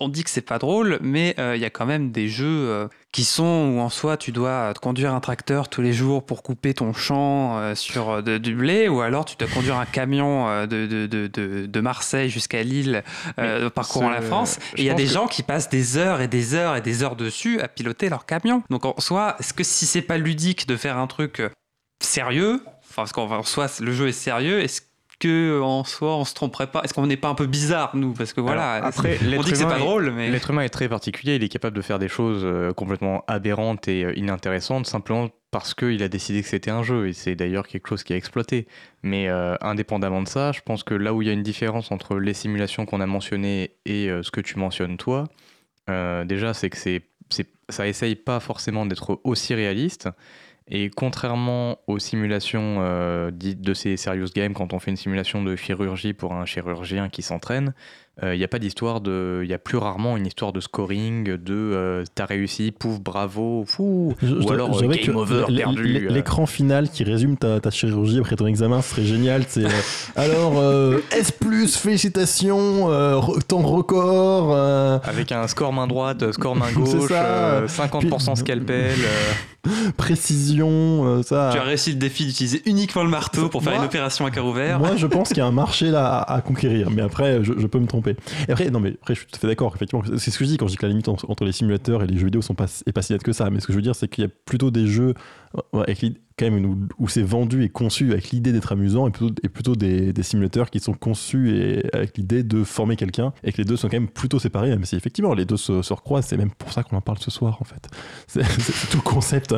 on, dit que c'est pas drôle, mais il y a quand même des jeux qui sont où en soi tu dois te conduire un tracteur tous les jours pour couper ton champ euh, sur euh, de- du blé, ou alors tu dois conduire un camion euh, de, de, de, Marseille jusqu'à Lille euh, parcourant la France. Et il y a des que- gens qui passent des heures et des heures et des heures dessus à piloter leur camion. Donc en soi, est-ce que si c'est pas ludique de faire un truc sérieux, enfin parce qu'en en soi le jeu est sérieux, est-ce que en soi on se tromperait pas Est-ce qu'on n'est pas un peu bizarre nous? Parce que voilà, Alors, après, on l'être dit que c'est humain pas est- drôle, mais L'être humain est très particulier, il est capable de faire des choses euh, complètement aberrantes et euh, inintéressantes simplement parce qu'il a décidé que c'était un jeu et c'est d'ailleurs quelque chose qui a exploité. Mais euh, indépendamment de ça, je pense que là où il y a une différence entre les simulations qu'on a mentionnées et euh, ce que tu mentionnes toi, euh, déjà c'est que c'est- ça essaye pas forcément d'être aussi réaliste. Et contrairement aux simulations euh, dites de ces serious games, quand on fait une simulation de chirurgie pour un chirurgien qui s'entraîne, il n'y a pas d'histoire de. Il y a plus rarement une histoire de scoring, de euh, t'as réussi, pouf, bravo, fou. Ou alors euh, game que over, perdu. euh. L'écran final qui résume ta, ta chirurgie après ton examen serait génial. C'est euh, alors euh, S félicitations, euh, temps record. euh, Avec un score main droite, euh, score main gauche, ça. euh, 50% Puis- scalpel. euh, précision, euh, ça. tu as réussi le défi d'utiliser uniquement le marteau pour faire Moi- une opération à cœur ouvert. Moi, je pense qu'il y a un marché là à, à conquérir, mais après, je, je peux me tromper. Et après, non, mais je suis tout à fait d'accord. Effectivement, c'est ce que je dis quand je dis que la limite entre, les simulateurs et les jeux vidéo sont pas, est pas si nette que ça. Mais ce que je veux dire, c'est qu'il y a plutôt des jeux avec quand même où, où c'est vendu et conçu avec l'idée d'être amusant, et plutôt, et plutôt des, des simulateurs qui sont conçus et avec l'idée de former quelqu'un, et que les deux sont quand même plutôt séparés, même si effectivement les deux se, se recroisent. C'est même pour ça qu'on en parle ce soir, en fait. C'est c'est tout le concept.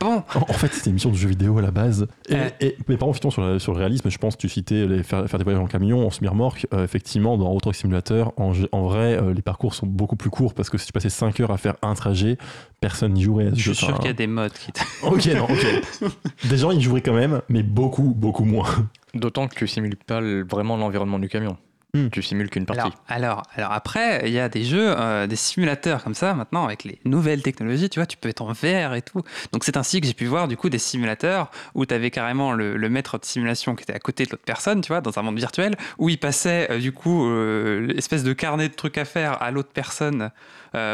Bon, En, en fait, c'est une émission de jeux vidéo à la base. Et, Euh. et- mais par contre, sur, la- sur le réalisme, je pense que tu citais les, faire, faire des voyages en camion, en semi-remorque. euh, effectivement, dans Auto Simulator, en, en vrai, euh, les parcours sont beaucoup plus courts parce que si tu passais 5 heures à faire un trajet, personne n'y jouerait à ce je jeu. suis sûr qu'il y a des modes qui. t- Ok, non, ok. des gens y joueraient quand même, mais beaucoup, beaucoup moins. D'autant que tu simules pas vraiment l'environnement du camion. Hmm. Tu simules qu'une partie. Alors, alors, alors après, il y a des jeux, euh, des simulateurs comme ça maintenant avec les nouvelles technologies, tu vois, tu peux être en VR et tout. Donc c'est ainsi que j'ai pu voir du coup des simulateurs où tu avais carrément le, le maître de simulation qui était à côté de l'autre personne, tu vois, dans un monde virtuel, où il passait euh, du coup euh, l'espèce de carnet de trucs à faire à l'autre personne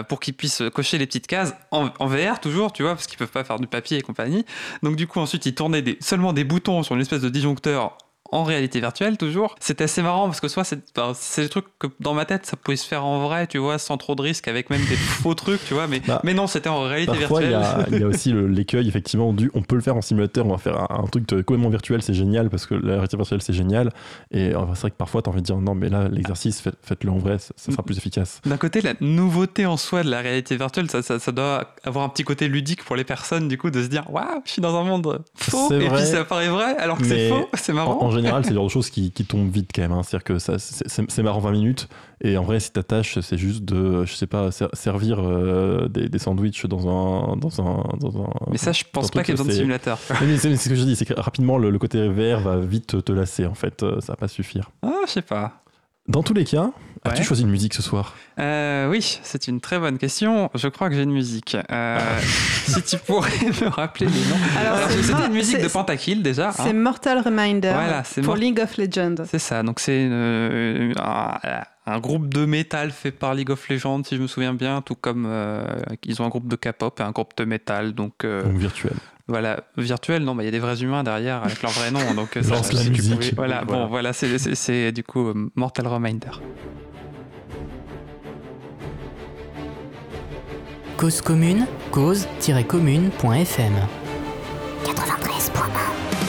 pour qu'il puisse cocher les petites cases en, en VR toujours, tu vois, parce qu'ils peuvent pas faire du papier et compagnie. Donc du coup ensuite il tournait des, seulement des boutons sur une espèce de disjoncteur en réalité virtuelle toujours. C'était assez marrant parce que soit c'est c'est des trucs que dans ma tête ça pouvait se faire en vrai, tu vois, sans trop de risques avec même des faux trucs, tu vois, mais, Bah, mais non, c'était en réalité Parfois, virtuelle. il y a aussi l'écueil, effectivement, du on peut le faire en simulateur, on va faire un, un truc de- complètement virtuel, c'est génial, parce que la réalité virtuelle, c'est génial. Et c'est vrai que parfois, tu as envie de dire non, mais là, l'exercice, faites- faites-le en vrai, ça, ça sera plus efficace. D'un côté, la nouveauté en soi de la réalité virtuelle, ça, ça, ça doit avoir un petit côté ludique pour les personnes, du coup, de se dire Waouh, je suis dans un monde faux, C'est et vrai, puis ça paraît vrai, alors que c'est faux, c'est En, marrant. en général, c'est le genre de choses qui, qui tombent vite quand même. hein. C'est-à-dire que ça, c'est, marrant 20 minutes. Et en vrai, si ta tâche, c'est juste de, je sais pas, ser- servir euh, des, des sandwichs dans un, dans un, dans un. Mais ça, je pense pas qu'il y ait besoin de simulateur. Mais c'est, ce que je dis, c'est que rapidement, le, le côté vert va vite te, te lasser. En fait, Euh, ça va pas suffire. Ah, je sais pas. Dans tous les cas, as-tu Ouais. choisi une musique ce soir? Euh, oui, c'est une très bonne question. Je crois que j'ai une musique. Euh, si tu pourrais me rappeler les noms. Alors, c'était une musique de Pentakill déjà. hein. C'est Mortal Reminder Voilà, c'est pour Mort- League of Legends. C'est ça, donc c'est une- un, un groupe de métal fait par League of Legends, si je me souviens bien, tout comme euh, ils ont un groupe de K-pop et un groupe de métal, donc euh, Donc virtuel. Voilà, virtuel, non, bah, il y a des vrais humains derrière avec leur vrai nom, donc euh, ça, Lance la si tu musique. pouvais- Voilà, Voilà. bon, voilà, c'est- c'est c'est, du coup euh, Mortal Reminder. Cause commune, cause-commune.fm 93.1 93.1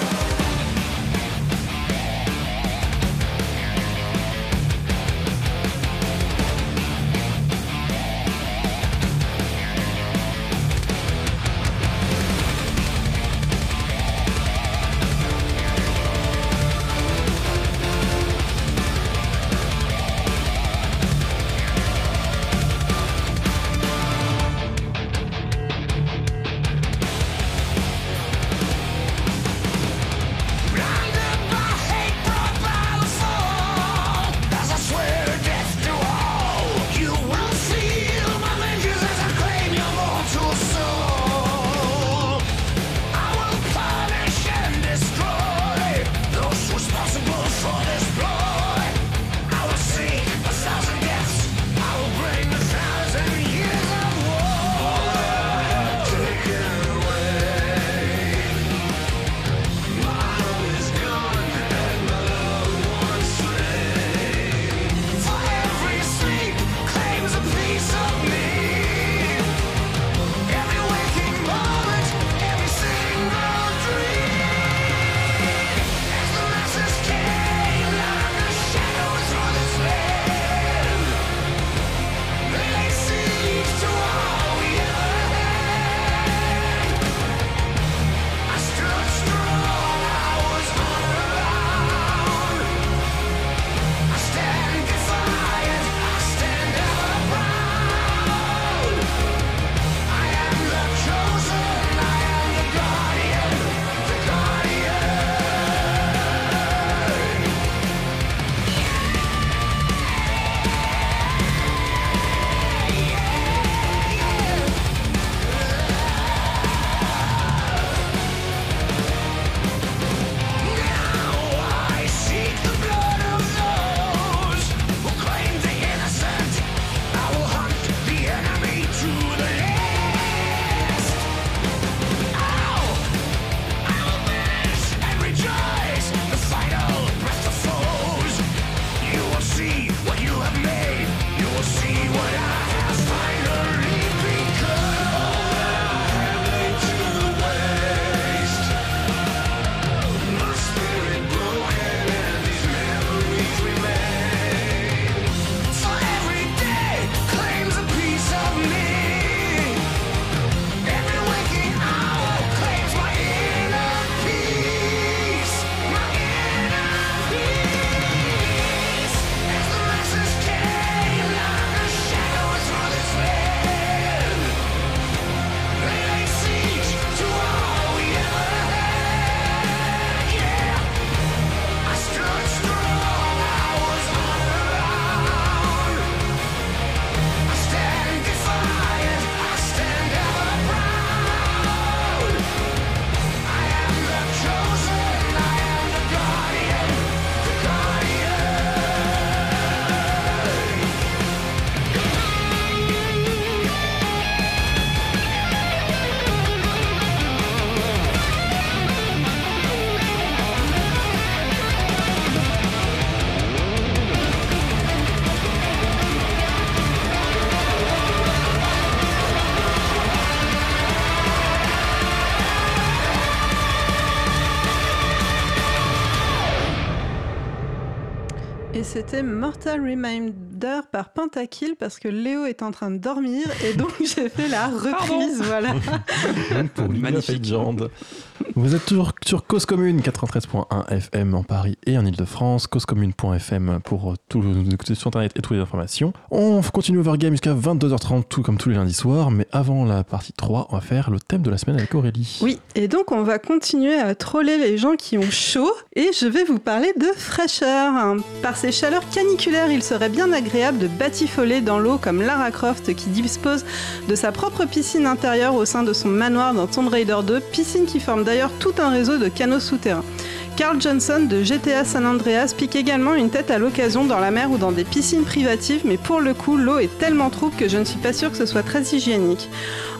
c'était Mortal Reminder par Pentakill parce que Léo est en train de dormir et donc j'ai fait la reprise. Voilà. Pour of Magnifique. Legends. Vous êtes toujours sur Cause Commune 93.1 FM en Paris et en Ile-de-France, causecommune.fm pour euh, tout nous écouter sur internet et toutes les informations. On continue Overgame jusqu'à 22h30, tout comme tous les lundis soirs, mais avant la partie 3, on va faire le thème de la semaine avec Aurélie. Oui, et donc on va continuer à troller les gens qui ont chaud et je vais vous parler de fraîcheur. Par ces chaleurs caniculaires, il serait bien agréable de batifoler dans l'eau comme Lara Croft qui dispose de sa propre piscine intérieure au sein de son manoir dans Tomb Raider 2, piscine qui forme tout un réseau de canaux souterrains. Carl Johnson de GTA San Andreas pique également une tête à l'occasion dans la mer ou dans des piscines privatives, mais pour le coup, l'eau est tellement trouble que je ne suis pas sûre que ce soit très hygiénique.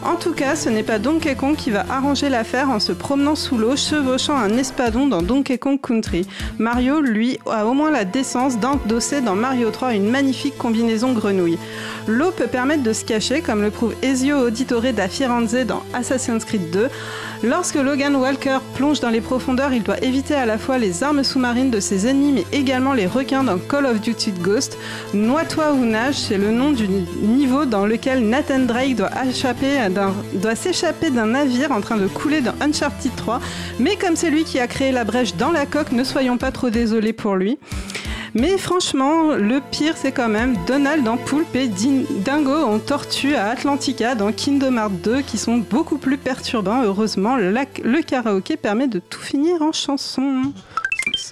En tout cas, ce n'est pas Donkey Kong qui va arranger l'affaire en se promenant sous l'eau, chevauchant un espadon dans Donkey Kong Country. Mario, lui, a au moins la décence d'endosser dans Mario 3 une magnifique combinaison grenouille. L'eau peut permettre de se cacher, comme le prouve Ezio Auditore da Firenze dans Assassin's Creed 2. Lorsque Logan Walker plonge dans les profondeurs, il doit éviter à la fois les armes sous-marines de ses ennemis, mais également les requins dans Call of Duty Ghost. Noie-toi ou nage, c'est le nom du niveau dans lequel Nathan Drake doit, doit s'échapper d'un navire en train de couler dans Uncharted 3. Mais comme c'est lui qui a créé la brèche dans la coque, ne soyons pas trop désolés pour lui. Mais franchement, le pire, c'est quand même Donald en poulpe et Din- Dingo en tortue à Atlantica dans Kingdom Hearts 2 qui sont beaucoup plus perturbants. Heureusement, la- le karaoké permet de tout finir en chanson.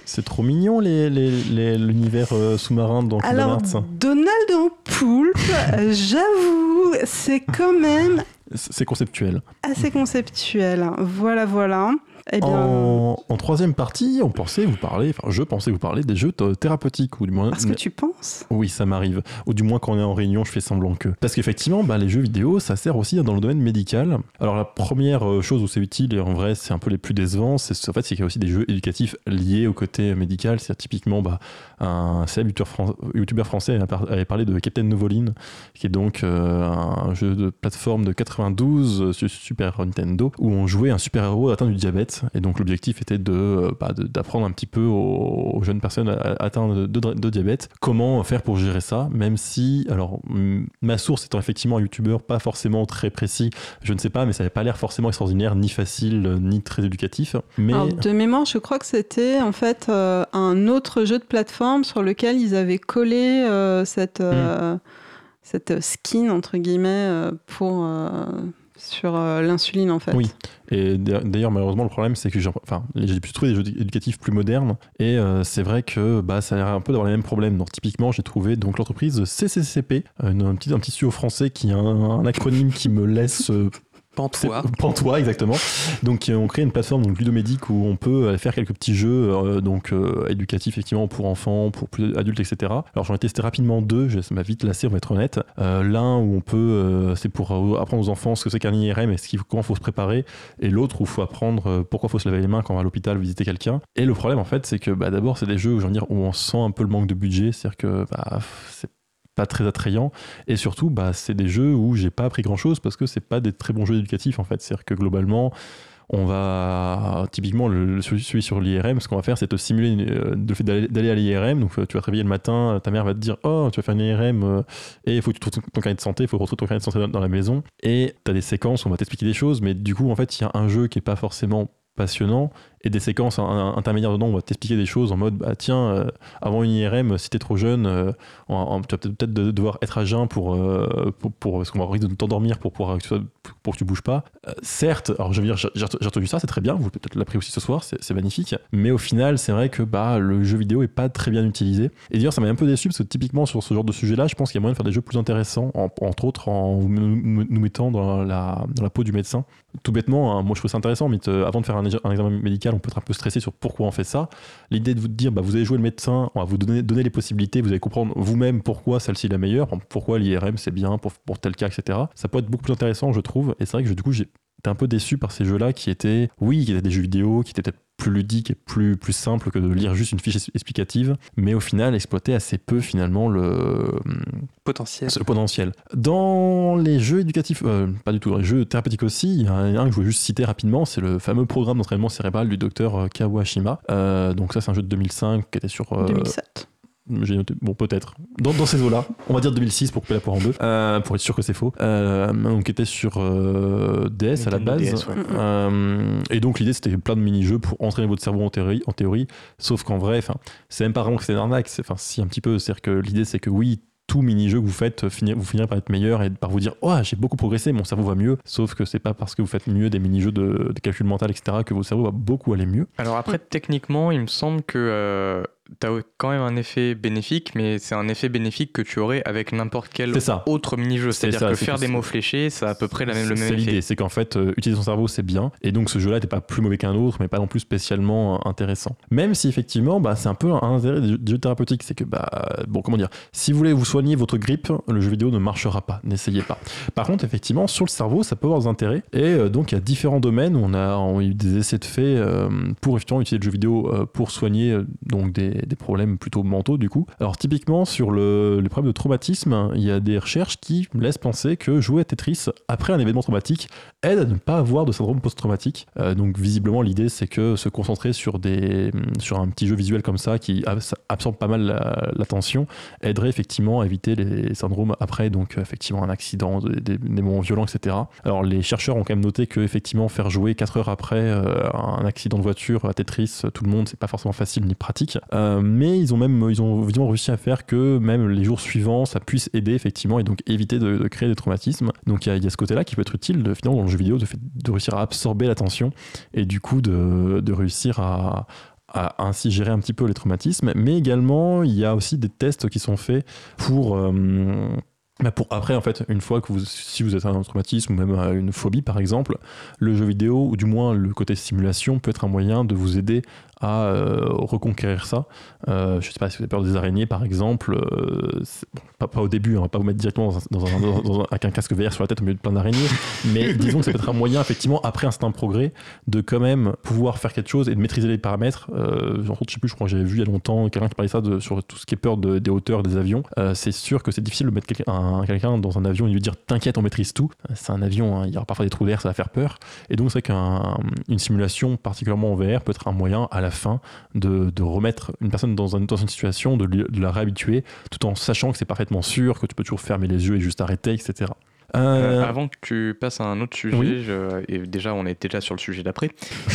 C'est trop mignon l'univers euh, sous-marin dans Kingdom Alors, Hearts. Donald en poulpe, j'avoue, c'est quand même C'est c'est conceptuel. assez conceptuel. Voilà, voilà. Eh bien, En, en troisième partie, on pensait vous parler, enfin je pensais vous parler des jeux thérapeutiques ou du moins. parce que tu penses Oui, ça m'arrive. Ou du moins quand on est en réunion, je fais semblant que. Parce qu'effectivement, bah, les jeux vidéo, ça sert aussi dans le domaine médical. Alors la première euh, chose où c'est utile, et en vrai c'est un peu les plus décevants, c'est en fait qu'il y a aussi des jeux éducatifs liés au côté médical. C'est typiquement bah, un célèbre youtubeur fran- youtubeur français avait par- avait parlé de Captain Novoline, qui est donc euh, un jeu de plateforme de 92 euh, sur Super Nintendo, où on jouait un super-héros atteint du diabète. Et donc l'objectif était de, euh, bah, de- d'apprendre un petit peu aux, aux jeunes personnes atteintes de, de- de diabète comment faire pour gérer ça, même si, alors mm, ma source étant effectivement un youtubeur pas forcément très précis, je ne sais pas, mais ça n'avait pas l'air forcément extraordinaire, ni facile, ni très éducatif. Mais Alors, de mémoire, je crois que c'était en fait euh, un autre jeu de plateforme sur lequel ils avaient collé euh, cette, euh, cette skin, entre guillemets, pour, sur euh, l'insuline en fait. Oui. Et d'a- d'ailleurs, malheureusement, le problème, c'est que j'ai pu trouver des jeux éducatifs plus modernes. Et euh, c'est vrai que bah, ça a l'air un peu d'avoir les mêmes problèmes. Donc, typiquement, j'ai trouvé donc l'entreprise CCCP, une- un, petit, un petit studio français qui a un acronyme qui me laisse. Pantois. Pantois, exactement. Donc, euh, on crée une plateforme donc ludomédique où on peut faire quelques petits jeux euh, donc euh, éducatifs effectivement pour enfants, pour plus adultes, etc. Alors, j'en ai testé rapidement deux. Ça m'a vite lassé, on va être honnête. L'un où on peut, c'est pour apprendre aux enfants ce que c'est qu'un IRM et ce comment faut se préparer. Et l'autre où il faut apprendre pourquoi faut se laver les mains quand on va à l'hôpital visiter quelqu'un. Et le problème en fait, c'est que bah, d'abord c'est des jeux où, dire, où on sent un peu le manque de budget, c'est-à-dire que bah, c'est pas très attrayant. Et surtout bah, c'est des jeux où j'ai pas appris grand chose parce que c'est pas des très bons jeux éducatifs en fait. C'est à dire que globalement on va typiquement le, celui sur l'IRM ce qu'on va faire c'est te simuler euh, le fait d'aller à l'IRM donc tu vas te réveiller le matin ta mère va te dire oh tu vas faire une IRM euh, et il faut que tu trouves ton, carnet de santé il faut retrouves ton carnet de santé dans, dans la maison. Et tu as des séquences on va t'expliquer des choses mais du coup en fait il y a un jeu qui est pas forcément passionnant et des séquences intermédiaires dedans on va t'expliquer des choses en mode bah tiens euh, avant une IRM si t'es trop jeune euh, tu vas peut-être peut-être de- devoir être à jeun pour, euh, pour, pour- parce qu'on va risquer de t'endormir pour sois- pour que tu bouges pas. Certes alors je veux dire j'ai entendu ça c'est très bien vous peut-être l'appris aussi ce soir c'est magnifique. Mais au final c'est vrai que bah le jeu vidéo est pas très bien utilisé. Et d'ailleurs ça m'a un peu déçu parce que typiquement sur ce genre de sujet là je pense qu'il y a moyen de faire des jeux plus intéressants en- entre autres en nous, mettant dans la, dans la peau du médecin. Tout bêtement hein, moi je trouve ça intéressant mais avant de faire un examen médical on peut être un peu stressé sur pourquoi on fait ça. L'idée de vous dire bah, vous allez jouer le médecin on va vous donner, les possibilités vous allez comprendre vous-même pourquoi celle-ci est la meilleure pourquoi l'IRM c'est bien pour, pour tel cas etc ça peut être beaucoup plus intéressant je trouve et c'est vrai que du coup j'ai un peu déçu par ces jeux-là qui étaient oui qui étaient des jeux vidéo qui étaient peut-être plus ludiques et plus, plus simples que de lire juste une fiche explicative mais au final exploitaient assez peu finalement le, Potentiel. le potentiel. Dans les jeux éducatifs, euh, pas du tout, dans les jeux thérapeutiques aussi, il y en a un que je voulais juste citer rapidement, c'est le fameux programme d'entraînement cérébral du docteur euh, Kawashima. Euh, donc ça, c'est un jeu de 2005 qui était sur... euh, 2007. J'ai noté, bon, peut-être. Dans, dans ces eaux-là, on va dire 2006 pour couper la poire en deux, euh, pour être sûr que c'est faux. Euh, donc, qui était sur euh, DS à la base. DS, ouais. Euh, et donc, l'idée, c'était plein de mini-jeux pour entraîner votre cerveau en théorie, en théorie sauf qu'en vrai, enfin, c'est même pas vraiment que c'est une arnaque, c'est- enfin, si un petit peu, c'est-à-dire que l'idée, c'est que oui, tout mini-jeu que vous faites, finir- vous finirez par être meilleur et par vous dire Oh, j'ai beaucoup progressé, mon cerveau va mieux. Sauf que c'est pas parce que vous faites mieux des mini-jeux de, de calcul mental, etc., que votre cerveau va beaucoup aller mieux. Alors après, techniquement, il me semble que tu as quand même un effet bénéfique, mais c'est un effet bénéfique que tu aurais avec n'importe quel ça. autre mini-jeu. C'est C'est-à-dire que faire des mots fléchés, ça a à peu près la même, le C'est même l'idée, effet. c'est qu'en fait, euh, utiliser son cerveau, c'est bien. Et donc, ce jeu-là n'était pas plus mauvais qu'un autre, mais pas non plus spécialement euh, intéressant. Même si, effectivement, bah, c'est un peu un intérêt des jeux thérapeutiques. C'est que, bah, bon, comment dire, si vous voulez vous soigner votre grippe, le jeu vidéo ne marchera pas. N'essayez pas. Par contre, effectivement, sur le cerveau, ça peut avoir des intérêts. Et euh, donc, il y a différents domaines où on a on a eu des essais de fait euh, pour effectivement utiliser le jeu vidéo pour soigner donc des, des problèmes plutôt mentaux, du coup. Alors, typiquement, sur le, les problèmes de traumatisme, il y a des recherches qui laissent penser que jouer à Tetris après un événement traumatique aide à ne pas avoir de syndrome post-traumatique. Euh, donc, visiblement, l'idée, c'est que se concentrer sur, sur un petit jeu visuel comme ça qui abs- absorbe pas mal la- l'attention aiderait effectivement à éviter les syndromes après, donc effectivement un accident, des, moments violents, etc. Alors les chercheurs ont quand même noté que effectivement faire jouer 4 heures après euh, un accident de voiture à Tetris, tout le monde, c'est pas forcément facile ni pratique. Euh, mais ils ont même ils ont réussi à faire que même les jours suivants, ça puisse aider effectivement et donc éviter de, créer des traumatismes. Donc il y a, ce côté-là qui peut être utile finalement dans le jeu vidéo de, réussir à absorber l'attention et du coup de, réussir à à ainsi gérer un petit peu les traumatismes, mais également il y a aussi des tests qui sont faits pour euh, bah, pour après en fait une fois que vous si vous êtes un traumatisme ou même euh, une phobie par exemple le jeu vidéo ou du moins le côté simulation peut être un moyen de vous aider à euh, reconquérir ça Euh, je sais pas si vous avez peur des araignées par exemple euh, bon, pas, pas au début hein, on va pas vous mettre directement dans un- dans un- dans un- dans un- avec un casque VR sur la tête au milieu de plein d'araignées mais disons que ça peut être un moyen effectivement après un certain progrès de quand même pouvoir faire quelque chose et de maîtriser les paramètres. Euh, genre, je sais plus, je crois que j'avais vu il y a longtemps quelqu'un qui parlait ça de, sur tout ce qui est peur de- des hauteurs des avions. C'est sûr que c'est difficile de mettre quelqu'un un- quelqu'un dans un avion et lui dire t'inquiète, on maîtrise tout. C'est un avion, hein, il y aura parfois des trous d'air, ça va faire peur. Et donc c'est vrai qu'une simulation, particulièrement en VR, peut être un moyen à la fin de, de remettre une personne dans, un- dans une situation, de, lui- de la réhabituer, tout en sachant que c'est parfaitement sûr, que tu peux toujours fermer les yeux et juste arrêter, etc. Euh, Euh, avant que tu passes à un autre sujet, Oui. je- et déjà on est déjà sur le sujet d'après, euh,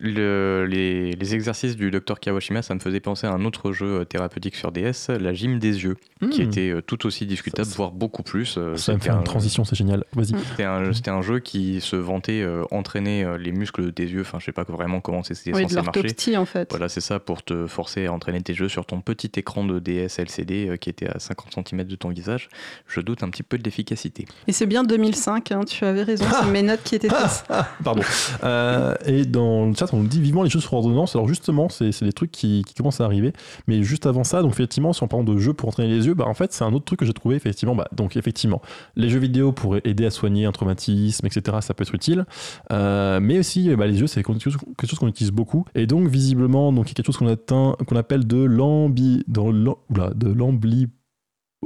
le- les, les exercices du docteur Kawashima, ça me faisait penser à un autre jeu euh, thérapeutique sur DS, la gym des yeux, qui hmm, était euh, tout aussi discutable, Ça- voire beaucoup plus. euh, ça va me un- une transition, c'est génial. Vas-y. C'était un, c'était un jeu qui se vantait euh, entraîner les muscles des yeux, enfin je sais pas vraiment comment c'était Oui, de censé marcher. l'orthoptie en fait. Voilà, c'est ça pour te forcer à entraîner tes jeux sur ton petit écran de DS LCD euh, qui était à 50 cm de ton visage. Je doute un petit peu de l'efficacité. Et c'est bien 2005, hein, tu avais raison, c'est mes notes qui étaient tristes. Pardon. Euh, et dans le on nous dit vivement les jeux sur ordonnance. Alors justement, c'est des trucs qui, qui commencent à arriver. Mais juste avant ça, donc effectivement, si on parle de jeux pour entraîner les yeux, bah en fait, c'est un autre truc que j'ai trouvé effectivement. Bah, donc effectivement, les jeux vidéo pour aider à soigner un traumatisme, etc. Ça peut être utile. Euh, mais aussi, bah, les jeux, c'est quelque chose qu'on utilise beaucoup. Et donc visiblement, donc il y a quelque chose qu'on atteint, qu'on appelle de l'ambi, dans oula, de l'ambly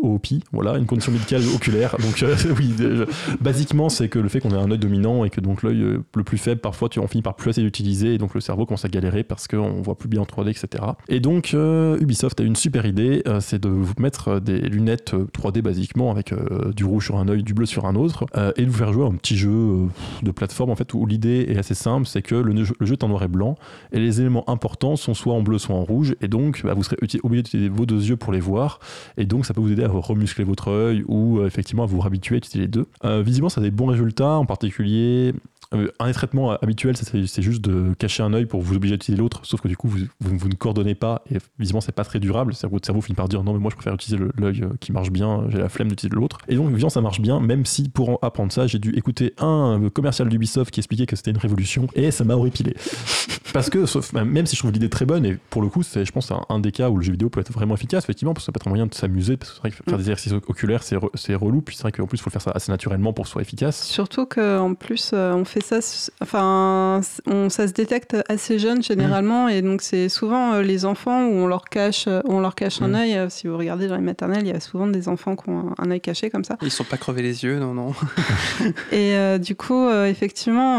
OPI, voilà, une condition médicale oculaire. Donc euh, oui, euh, basiquement, c'est que le fait qu'on ait un œil dominant et que donc l'œil euh, le plus faible, parfois, tu en finis par plus assez l'utiliser et donc le cerveau commence à galérer parce qu'on voit plus bien en 3D, etc. Et donc euh, Ubisoft a une super idée, c'est de vous mettre des lunettes euh, 3D basiquement avec du rouge sur un œil, du bleu sur un autre et de vous faire jouer un petit jeu de plateforme en fait où l'idée est assez simple, c'est que le, jeu- est en noir et blanc et les éléments importants sont soit en bleu, soit en rouge et donc bah, vous serez obligé d'utiliser vos deux yeux pour les voir et donc ça peut vous aider à remuscler votre œil ou euh, effectivement à vous habituer à utiliser les deux. Euh, visiblement ça a des bons résultats, en particulier un des traitements habituels c'est juste de cacher un œil pour vous obliger à utiliser l'autre, sauf que du coup vous, vous- vous ne coordonnez pas et visiblement c'est pas très durable, c'est-à-dire que votre cerveau finit par dire non mais moi je préfère utiliser l'œil euh, qui marche bien, j'ai la flemme d'utiliser l'autre. Et donc évidemment ça marche bien, même si pour en apprendre ça j'ai dû écouter un euh, commercial d'Ubisoft qui expliquait que c'était une révolution et ça m'a horripilé. Parce que, sauf, même si je trouve l'idée très bonne, et pour le coup, c'est, je pense, c'est un, un des cas où le jeu vidéo peut être vraiment efficace, effectivement, parce que ça peut être un moyen de s'amuser, parce que c'est vrai que faire des exercices oculaires, c'est, re- c'est relou, puis c'est vrai qu'en plus, il faut le faire ça assez naturellement pour que ce soit efficace. Surtout qu'en plus, euh, on fait fait ça. Enfin, on, ça se détecte assez jeune généralement, et donc c'est souvent euh, les enfants où on leur cache, euh, on leur cache un Mm. œil. Si vous regardez dans les maternelles, il y a souvent des enfants qui ont un, un œil caché comme ça. Ils sont pas crevés les yeux, non, non. Et euh, du coup, euh, effectivement,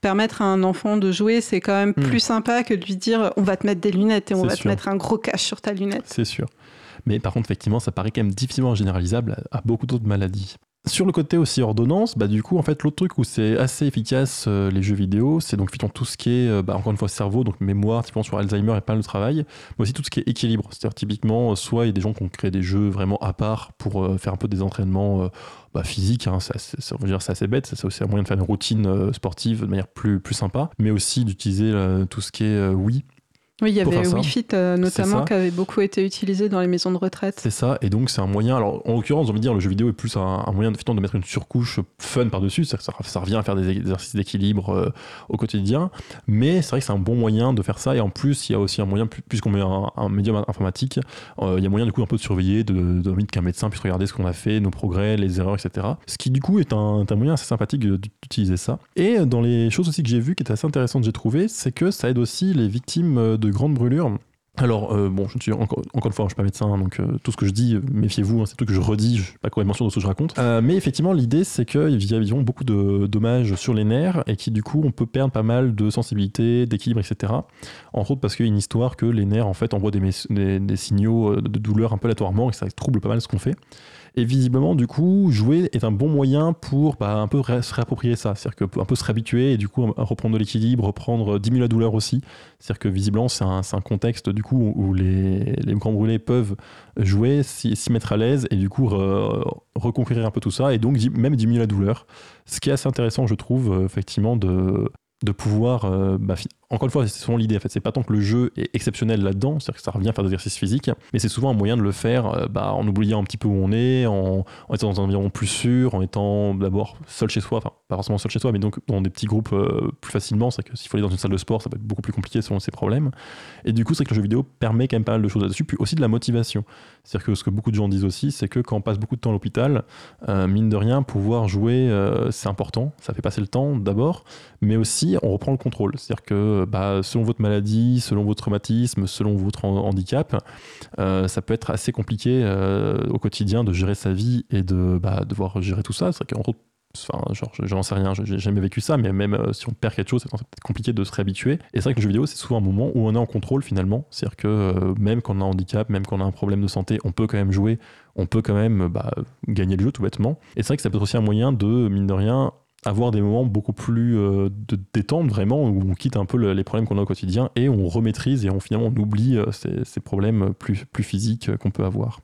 permettre à un enfant de jouer, c'est quand même Mm. plus sympa que de lui dire on va te mettre des lunettes et on va sûr. te mettre un gros cache sur ta lunette. C'est sûr. Mais par contre, effectivement, ça paraît quand même difficilement généralisable à beaucoup d'autres maladies. Sur le côté aussi ordonnance, bah du coup, en fait, l'autre truc où c'est assez efficace, euh, les jeux vidéo, c'est donc tout ce qui est, euh, bah, encore une fois, cerveau, donc mémoire, typiquement sur Alzheimer et pas le travail, mais aussi tout ce qui est équilibre. C'est-à-dire, typiquement, euh, soit il y a des gens qui ont créé des jeux vraiment à part pour faire un peu des entraînements bah, physiques, hein, on va dire, c'est assez bête, c'est aussi un moyen de faire une routine sportive de manière plus, plus sympa, mais aussi d'utiliser tout ce qui est oui, Oui, il y avait faire ça. Wii Fit euh, notamment qui avait beaucoup été utilisé dans les maisons de retraite. C'est ça, et donc c'est un moyen. Alors en l'occurrence, j'ai envie de dire, le jeu vidéo est plus un, un moyen effectivement, de mettre une surcouche fun par-dessus, ça, ça revient à faire des exercices d'équilibre euh, au quotidien, mais c'est vrai que c'est un bon moyen de faire ça, et en plus, il y a aussi un moyen, pu- puisqu'on met un, un médium informatique, euh, il y a moyen du coup un peu de surveiller, de, de, de- qu'un médecin puisse regarder ce qu'on a fait, nos progrès, les erreurs, etc. Ce qui du coup est un, un moyen assez sympathique de- d'utiliser ça. Et dans les choses aussi que j'ai vues qui étaient assez intéressantes, j'ai trouvé, c'est que ça aide aussi les victimes euh, de grandes brûlures. Alors, euh, bon, je suis encore, encore une fois, je suis pas médecin, donc euh, tout ce que je dis, euh, méfiez-vous, hein, c'est tout que je redis, je suis pas complètement sûr de ce que je raconte. Mais effectivement, l'idée, c'est qu'il y a beaucoup de dommages sur les nerfs et qui, du coup, on peut perdre pas mal de sensibilité, d'équilibre, etc. Entre autres parce qu'il y a une histoire que les nerfs, en fait, envoient des, des- signaux de douleur un peu aléatoirement et ça trouble pas mal ce qu'on fait. Et visiblement, du coup, jouer est un bon moyen pour bah, un peu se réapproprier ça. C'est-à-dire que un peu se réhabituer et du coup reprendre de l'équilibre, reprendre, diminuer la douleur aussi. C'est-à-dire que visiblement, c'est un, contexte du coup où les, les grands brûlés peuvent jouer, s'y mettre à l'aise et du coup re- reconquérir un peu tout ça et donc même diminuer la douleur. Ce qui est assez intéressant, je trouve, euh, effectivement, de, de pouvoir. euh, bah, encore une fois, c'est souvent l'idée. En fait, c'est pas tant que le jeu est exceptionnel là-dedans, c'est-à-dire que ça revient à faire des exercices physiques, mais c'est souvent un moyen de le faire euh, bah, en oubliant un petit peu où on est, en, étant dans un environnement plus sûr, en étant d'abord seul chez soi, enfin pas forcément seul chez soi, mais donc dans des petits groupes euh, plus facilement. C'est que s'il faut aller dans une salle de sport, ça peut être beaucoup plus compliqué selon ses problèmes. Et du coup, c'est que le jeu vidéo permet quand même pas mal de choses là-dessus, puis aussi de la motivation. C'est-à-dire que ce que beaucoup de gens disent aussi, c'est que quand on passe beaucoup de temps à l'hôpital, euh, mine de rien, pouvoir jouer, c'est important. Ça fait passer le temps d'abord, mais aussi on reprend le contrôle. C'est-à-dire que bah, selon votre maladie, selon votre traumatisme, selon votre han- handicap, euh, ça peut être assez compliqué euh, au quotidien de gérer sa vie et de bah, devoir gérer tout ça. C'est qu'en gros, Enfin, genre, je- j'en sais rien, j'ai jamais vécu ça, mais même euh, si on perd quelque chose, c'est peut-être compliqué de se réhabituer. Et c'est vrai que le jeu vidéo, c'est souvent un moment où on est en contrôle finalement. C'est-à-dire que euh, même quand on a un handicap, même quand on a un problème de santé, on peut quand même jouer, on peut quand même bah, gagner le jeu tout bêtement. Et c'est vrai que ça peut être aussi un moyen de, mine de rien, avoir des moments beaucoup plus euh, de détente vraiment, où on quitte un peu le- les problèmes qu'on a au quotidien et on remaîtrise et on finalement on oublie euh, ces, ces problèmes plus, plus physiques euh, qu'on peut avoir.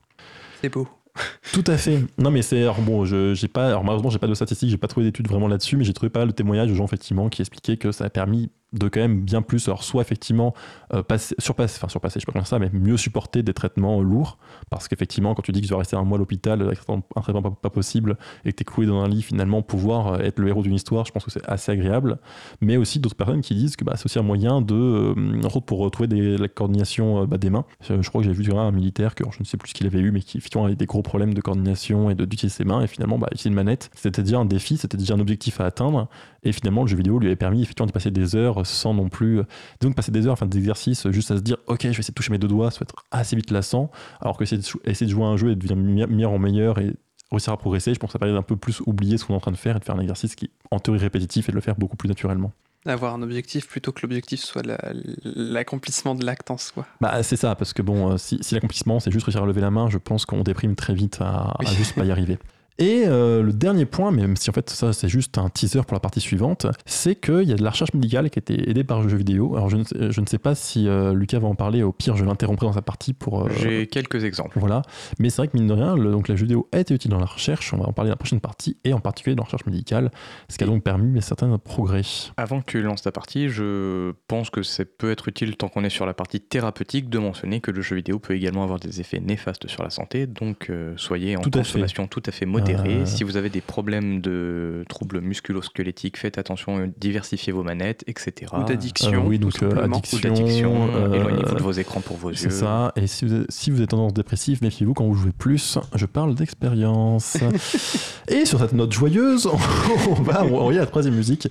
C'est beau. Tout à fait. Non, mais c'est alors bon, je j'ai pas alors malheureusement j'ai pas de statistiques, j'ai pas trouvé d'études vraiment là-dessus, mais j'ai trouvé pas mal de témoignages de gens effectivement qui expliquaient que ça a permis de quand même bien plus, alors soit effectivement euh, enfin surpasser, je sais pas comment ça, mais mieux supporter des traitements lourds, parce qu'effectivement quand tu dis que tu vas rester un mois à l'hôpital avec un traitement pas, possible et que t'es cloué dans un lit finalement pouvoir euh, être le héros d'une histoire, je pense que c'est assez agréable, mais aussi d'autres personnes qui disent que bah, c'est aussi un moyen de, euh, pour retrouver des, la coordination euh, bah, des mains. Je, crois que j'ai vu un militaire que je ne sais plus ce qu'il avait eu, mais qui effectivement avait des gros problèmes de coordination et d'utiliser ses mains, et finalement bah, utiliser une manette, c'était déjà un défi, c'était déjà un objectif à atteindre, et finalement le jeu vidéo lui avait permis effectivement de passer des heures sans non plus, donc passer des heures, enfin des exercices, juste à se dire ok je vais essayer de toucher mes deux doigts, ça va être assez vite lassant, alors que essayer de, essayer de jouer à un jeu et de devenir meilleur en meilleur et réussir à progresser, je pense que ça permet d'un peu plus oublier ce qu'on est en train de faire et de faire un exercice qui est en théorie répétitif et de le faire beaucoup plus naturellement. Avoir un objectif plutôt que l'objectif soit la- l'accomplissement de l'acte en soi. Bah c'est ça, parce que bon, euh, si, si l'accomplissement c'est juste réussir à lever la main, je pense qu'on déprime très vite à, juste pas y arriver. Et euh, le dernier point, même si en fait ça c'est juste un teaser pour la partie suivante, c'est qu'il y a de la recherche médicale qui a été aidée par le jeu vidéo. Alors je ne sais, je ne sais pas si euh, Lucas va en parler, au pire je l'interromprai dans sa partie pour... euh, J'ai quelques exemples. Voilà, mais c'est vrai que mine de rien, le- donc la jeu vidéo a été utile dans la recherche, on va en parler dans la prochaine partie, et en particulier dans la recherche médicale, ce qui a donc permis certains progrès. Avant que tu lances ta partie, je pense que ça peut être utile, tant qu'on est sur la partie thérapeutique, de mentionner que le jeu vidéo peut également avoir des effets néfastes sur la santé, donc soyez en Tout à consommation tout à fait modérée modéré. Euh, Si vous avez des problèmes de troubles musculo-squelettiques, faites attention, euh, diversifiez vos manettes, etc. Ou d'addiction. Euh, oui, donc euh, addiction. d'addiction, euh, éloignez-vous de vos écrans pour vos yeux. C'est ça. Et si vous, êtes, si vous êtes tendance dépressive, méfiez-vous quand vous jouez plus. Je parle d'expérience. et sur cette note joyeuse, on va envoyer la troisième musique.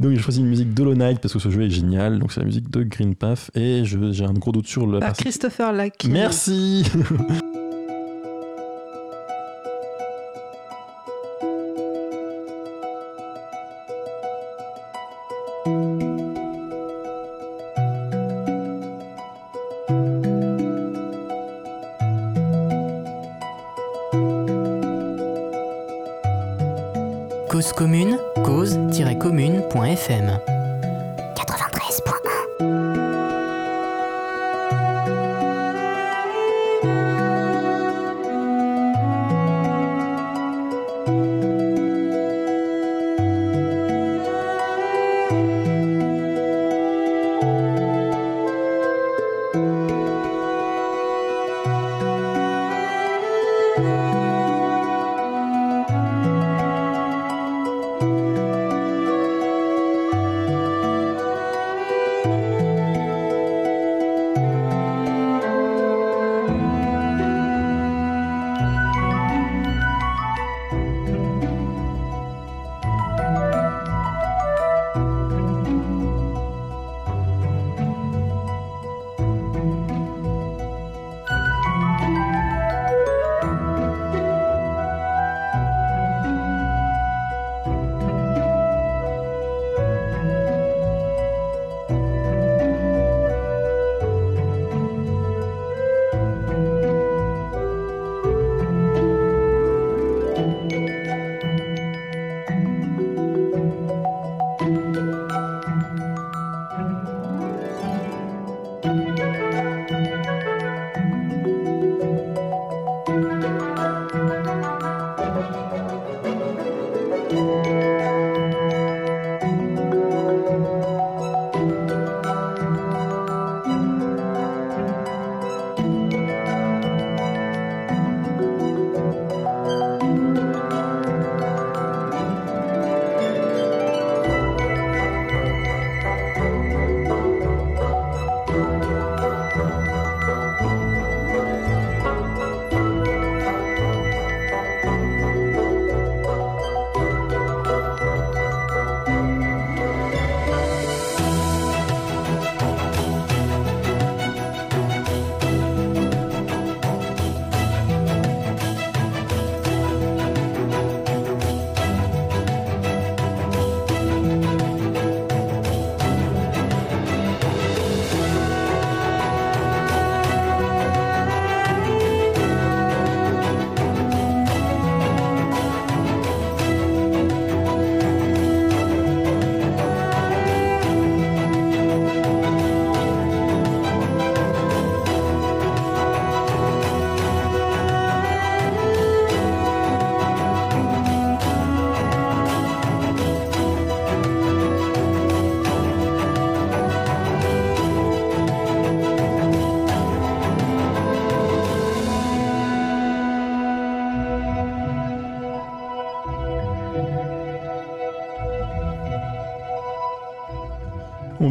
Donc j'ai choisi une musique d'Hollow Knight parce que ce jeu est génial. Donc c'est la musique de Green Path. Et j'ai un gros doute sur la Par. Christopher Lack. Merci. Commune, cause-commune.fm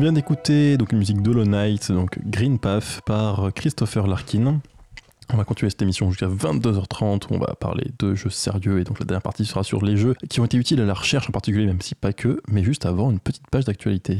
vient d'écouter donc une musique d'Hollow Knight, donc Green Path par Christopher Larkin. On va continuer cette émission jusqu'à 22h30 où on va parler de jeux sérieux et donc la dernière partie sera sur les jeux qui ont été utiles à la recherche en particulier, même si pas que, mais juste avant une petite page d'actualité.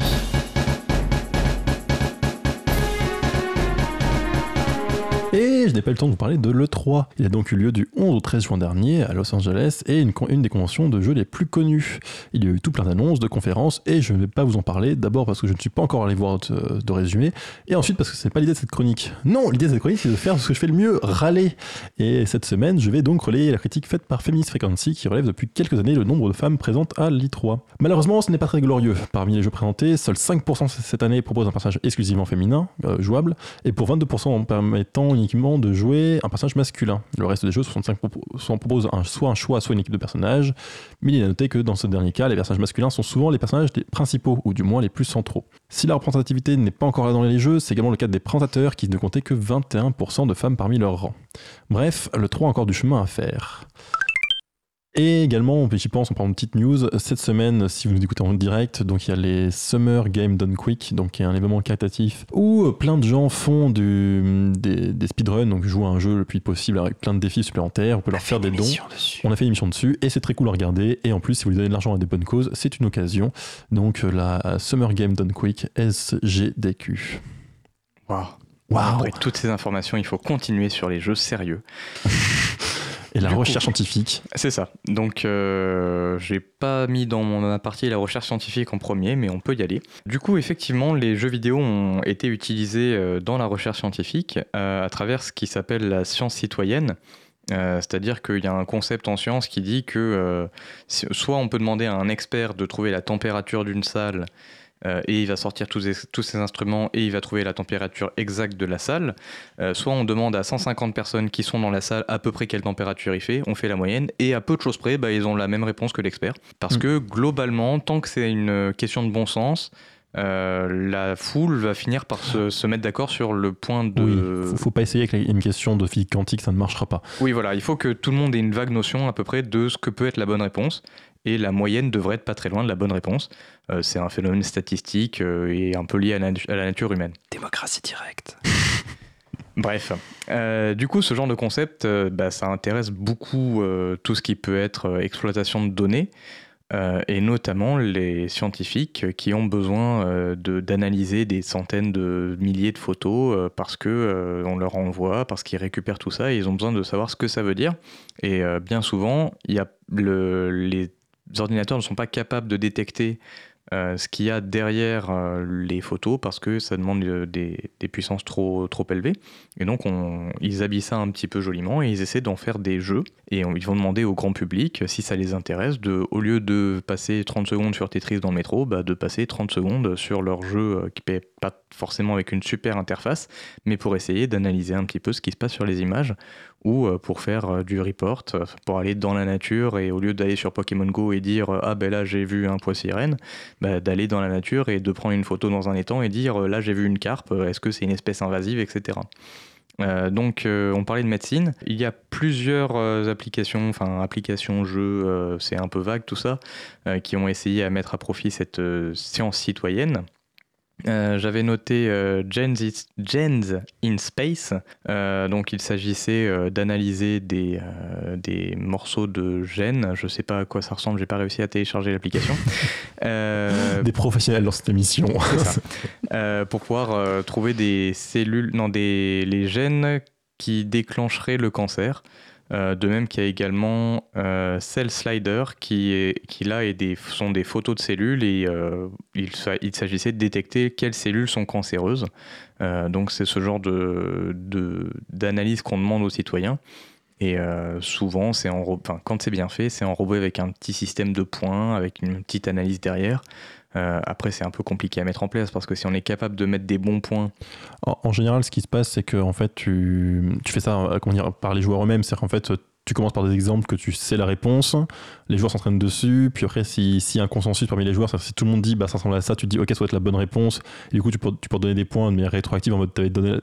Et je n'ai pas le temps de vous parler de l'E3. Il a donc eu lieu du 11 au 13 juin dernier à Los Angeles et une, une des conventions de jeux les plus connues. Il y a eu tout plein d'annonces, de conférences et je ne vais pas vous en parler. D'abord parce que je ne suis pas encore allé voir de, de résumé et ensuite parce que c'est pas l'idée de cette chronique. Non, l'idée de cette chronique c'est de faire ce que je fais le mieux, râler. Et cette semaine, je vais donc relayer la critique faite par Feminist Frequency qui relève depuis quelques années le nombre de femmes présentes à l'I3. Malheureusement, ce n'est pas très glorieux. Parmi les jeux présentés, seuls 5% cette année proposent un personnage exclusivement féminin, euh, jouable, et pour 22% en permettant uniquement de jouer un personnage masculin. Le reste des jeux, 65 propo- soit proposent un, soit un choix, soit une équipe de personnages, mais il est à noter que dans ce dernier cas, les personnages masculins sont souvent les personnages des principaux, ou du moins les plus centraux. Si la représentativité n'est pas encore là dans les jeux, c'est également le cas des présentateurs qui ne comptaient que 21% de femmes parmi leurs rangs. Bref, le 3 a encore du chemin à faire. Et également, j'y pense, on prend une petite news. Cette semaine, si vous nous écoutez en direct, donc il y a les Summer Game Done Quick, donc qui est un événement caritatif où plein de gens font du, des, des speedruns, donc jouent à un jeu le plus possible avec plein de défis supplémentaires. On peut leur faire des dons. On a fait une émission dessus et c'est très cool à regarder. Et en plus, si vous donnez de l'argent à des bonnes causes, c'est une occasion. Donc euh, la Summer Game Done Quick, SGDQ. Waouh. Waouh Après toutes ces informations, il faut continuer sur les jeux sérieux. Et la Du coup- recherche scientifique. C'est ça. Donc, euh, j'ai pas mis dans mon partie la recherche scientifique en premier, mais on peut y aller. Du coup, effectivement, les jeux vidéo ont été utilisés euh, dans la recherche scientifique euh, à travers ce qui s'appelle la science citoyenne. Euh, C'est-à-dire qu'il y a un concept en science qui dit que soit on peut demander à un expert de trouver la température d'une salle euh, et il va sortir tous, ces instruments et il va trouver la température exacte de la salle, euh, soit on demande à 150 personnes qui sont dans la salle à peu près quelle température il fait, on fait la moyenne, et à peu de choses près, bah, ils ont la même réponse que l'expert. Parce Mm. que globalement, tant que c'est une question de bon sens, euh, la foule va finir par se, se mettre d'accord sur le point de... Oui, faut, faut pas essayer avec une question de physique quantique, ça ne marchera pas. Oui, voilà, il faut que tout le monde ait une vague notion à peu près de ce que peut être la bonne réponse. Et la moyenne devrait être pas très loin de la bonne réponse. Euh, c'est un phénomène statistique euh, et un peu lié à la, natu- à la nature humaine. Démocratie directe. Bref, Euh, du coup, ce genre de concept, euh, bah, ça intéresse beaucoup euh, tout ce qui peut être exploitation de données, et notamment les scientifiques qui ont besoin de- d'analyser des centaines de milliers de photos parce que on leur envoie, parce qu'ils récupèrent tout ça, et ils ont besoin de savoir ce que ça veut dire. Et bien souvent, y a le- les ordinateurs ne sont pas capables de détecter euh, ce qu'il y a derrière euh, les photos parce que ça demande euh, des, puissances trop, trop élevées. Et donc, on- ils habillent ça un petit peu joliment et ils essaient d'en faire des jeux. Et ils vont demander au grand public, si ça les intéresse, de, au lieu de passer 30 secondes sur Tetris dans le métro, bah, de passer 30 secondes sur leur jeu qui paie pas forcément avec une super interface, mais pour essayer d'analyser un petit peu ce qui se passe sur les images ou euh, pour faire euh, du report, euh, pour aller dans la nature et au lieu d'aller sur Pokémon Go et dire ah ben là j'ai vu un poisson sirène, bah, d'aller dans la nature et de prendre une photo dans un étang et dire là j'ai vu une carpe, est-ce que c'est une espèce invasive, etc. Donc on parlait de médecine. Il y a plusieurs applications, enfin applications, jeux, c'est un peu vague tout ça, qui ont essayé à mettre à profit cette science citoyenne. Euh, J'avais noté euh, Gens, in Space. Euh, donc il s'agissait euh, d'analyser des, des morceaux de gènes. Je sais pas à quoi ça ressemble, j'ai pas réussi à télécharger l'application. Des professionnels dans cette émission. ça. Pour pouvoir trouver des cellules, non, des, les gènes qui déclencheraient le cancer. Euh, de même qu'il y a également euh, Cell Slider qui, est, qui là des, sont des photos de cellules et euh, il, sa- il s'agissait de détecter quelles cellules sont cancéreuses. Donc c'est ce genre de, de- d'analyse qu'on demande aux citoyens. Et souvent, c'est enfin, quand c'est bien fait, c'est enrobé avec un petit système de points, avec une petite analyse derrière. Euh, après, c'est un peu compliqué à mettre en place parce que si on est capable de mettre des bons points, En, général, ce qui se passe, c'est que en fait, tu, tu fais ça euh, comment dire, par les joueurs eux-mêmes. C'est qu'en fait, tu commences par des exemples que tu sais la réponse, les joueurs s'entraînent dessus, puis après, s'il si y a un consensus parmi les joueurs, c'est-à-dire si tout le monde dit bah, ça ressemble à ça, tu dis ok, ça doit être la bonne réponse, du coup, tu peux, tu peux donner des points de manière rétroactive en mode t'avais donné,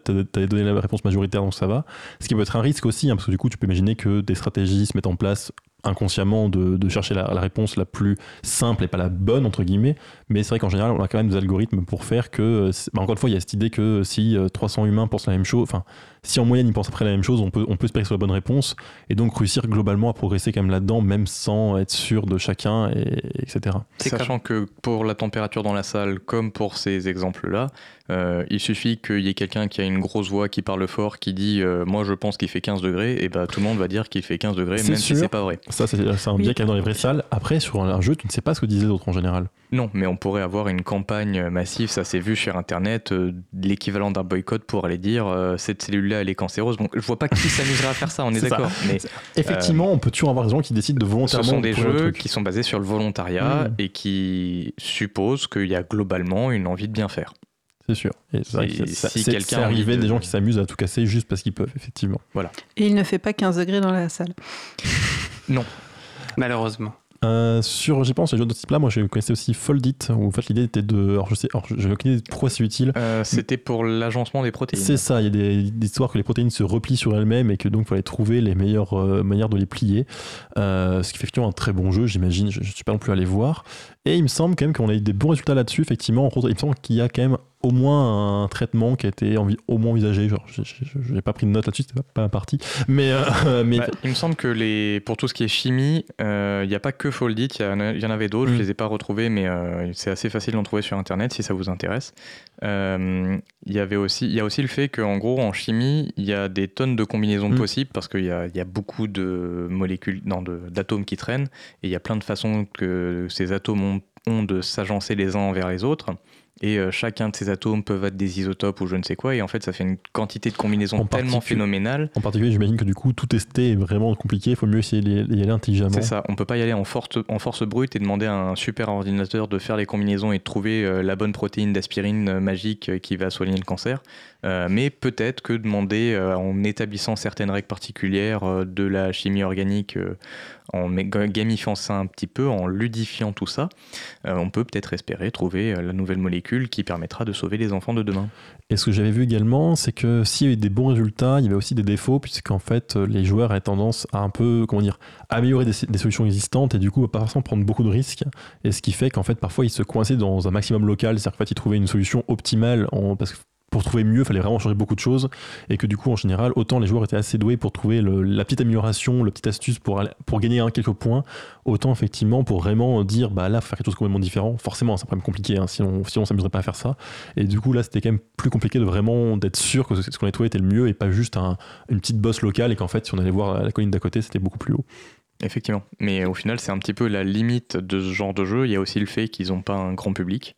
donné la réponse majoritaire, donc ça va. Ce qui peut être un risque aussi, hein, parce que du coup, tu peux imaginer que des stratégies se mettent en place inconsciemment de, de chercher la, la réponse la plus simple et pas la bonne entre guillemets. Mais c'est vrai qu'en général on a quand même des algorithmes pour faire que euh, c'est- bah, encore une fois il y a cette idée que si euh, 300 humains pensent la même chose enfin si en moyenne ils pensent après la même chose on peut on peut espérer que ce soit la bonne réponse. Et donc réussir globalement à progresser quand même là-dedans même sans être sûr de chacun et, etc C'est sachant que pour la température dans la salle, comme pour ces exemples-là, euh, il suffit qu'il y ait quelqu'un qui a une grosse voix, qui parle fort, qui dit euh, Moi je pense qu'il fait 15 degrés, et bah tout le monde va dire qu'il fait 15 degrés, même si sûr. c'est pas vrai. ça c'est un Oui. biais qu'il y a dans les vraies salles après sur un jeu tu ne sais pas ce que disaient les autres en général Non, mais on pourrait avoir une campagne massive, ça s'est vu sur internet, euh, l'équivalent d'un boycott pour aller dire euh, cette cellule-là elle est cancéreuse. Bon, je vois pas qui s'amuserait à faire ça, on est, d'accord. Mais effectivement on peut toujours avoir des gens qui décident de ce volontairement sont des jeux qui sont basés sur le volontariat Mm. et qui supposent qu'il y a globalement une envie de bien faire. C'est sûr et c'est vrai que Si- si c'est quelqu'un arrivé de- des gens qui s'amusent à tout casser juste parce qu'ils peuvent effectivement Et il ne fait pas 15 degrés dans la salle. Malheureusement. Euh, sur, j'y pense, les jeux de ce type-là, moi je connaissais aussi Foldit, où en fait l'idée était de. Alors je sais, alors je n'ai aucune idée de pourquoi c'est utile. Euh, C'était pour l'agencement des protéines. C'est ça, il y a des, des histoires que les protéines se replient sur elles-mêmes et que donc il fallait trouver les meilleures euh, manières de les plier. Euh, ce qui fait effectivement un très bon jeu, j'imagine, je ne suis pas non plus allé voir. Et il me semble quand même qu'on a eu des bons résultats là-dessus, effectivement. Il me semble qu'il y a quand même au moins un traitement qui a été envi- au moins envisagé. Genre, je n'ai pas pris de note là-dessus, c'était pas, pas ma partie. Mais, euh, mais Bah, il me semble que les, pour tout ce qui est chimie, euh, il n'y a pas que Foldit, il y, en y avait d'autres, Mm. je les ai pas retrouvés, mais euh, c'est assez facile d'en trouver sur Internet si ça vous intéresse. Euh, Il y avait aussi, il y a aussi le fait qu'en gros, en chimie, il y a des tonnes de combinaisons Mm. possibles parce qu'il y a, il y a beaucoup de molécules, d'atomes qui traînent, et il y a plein de façons que ces atomes ont, ont de s'agencer les uns envers les autres. Et euh, chacun de ces atomes peuvent être des isotopes ou je ne sais quoi, et en fait, ça fait une quantité de combinaisons En tellement phénoménale en particulier, j'imagine que du coup, tout tester est vraiment compliqué. Il faut mieux essayer d'y aller intelligemment. C'est ça, on peut pas y aller en force, en force brute et demander à un super ordinateur de faire les combinaisons et de trouver euh, la bonne protéine d'aspirine euh, magique qui va soigner le cancer. Euh, mais peut-être que demander, en établissant certaines règles particulières de la chimie organique, en gamifiant ça un petit peu, en ludifiant tout ça, euh, on peut peut-être espérer trouver euh, la nouvelle molécule qui permettra de sauver les enfants de demain. Et ce que j'avais vu également, c'est que s'il y a eu des bons résultats, il y avait aussi des défauts, puisqu'en fait, euh, les joueurs avaient tendance à un peu, comment dire, améliorer des, solutions existantes et du coup, pas forcément prendre beaucoup de risques. Et ce qui fait qu'en fait, parfois, ils se coinçaient dans un maximum local, c'est-à-dire qu'en fait, ils trouvaient une solution optimale parce que pour trouver mieux, il fallait vraiment changer beaucoup de choses. Et que du coup, en général, autant les joueurs étaient assez doués pour trouver le- la petite amélioration, la petite astuce pour, aller- pour gagner un, quelques points, autant effectivement pour vraiment dire, bah là, faut faire quelque chose complètement différent. Forcément, c'est quand même compliqué, hein, sinon, sinon on s'amuserait pas à faire ça. Et du coup, là, c'était quand même plus compliqué de vraiment d'être sûr que ce qu'on avait trouvé était le mieux et pas juste un- une petite bosse locale et qu'en fait, si on allait voir la colline d'à côté, c'était beaucoup plus haut. Effectivement. Mais au final, c'est un petit peu la limite de ce genre de jeu. Il y a aussi le fait qu'ils n'ont pas un grand public.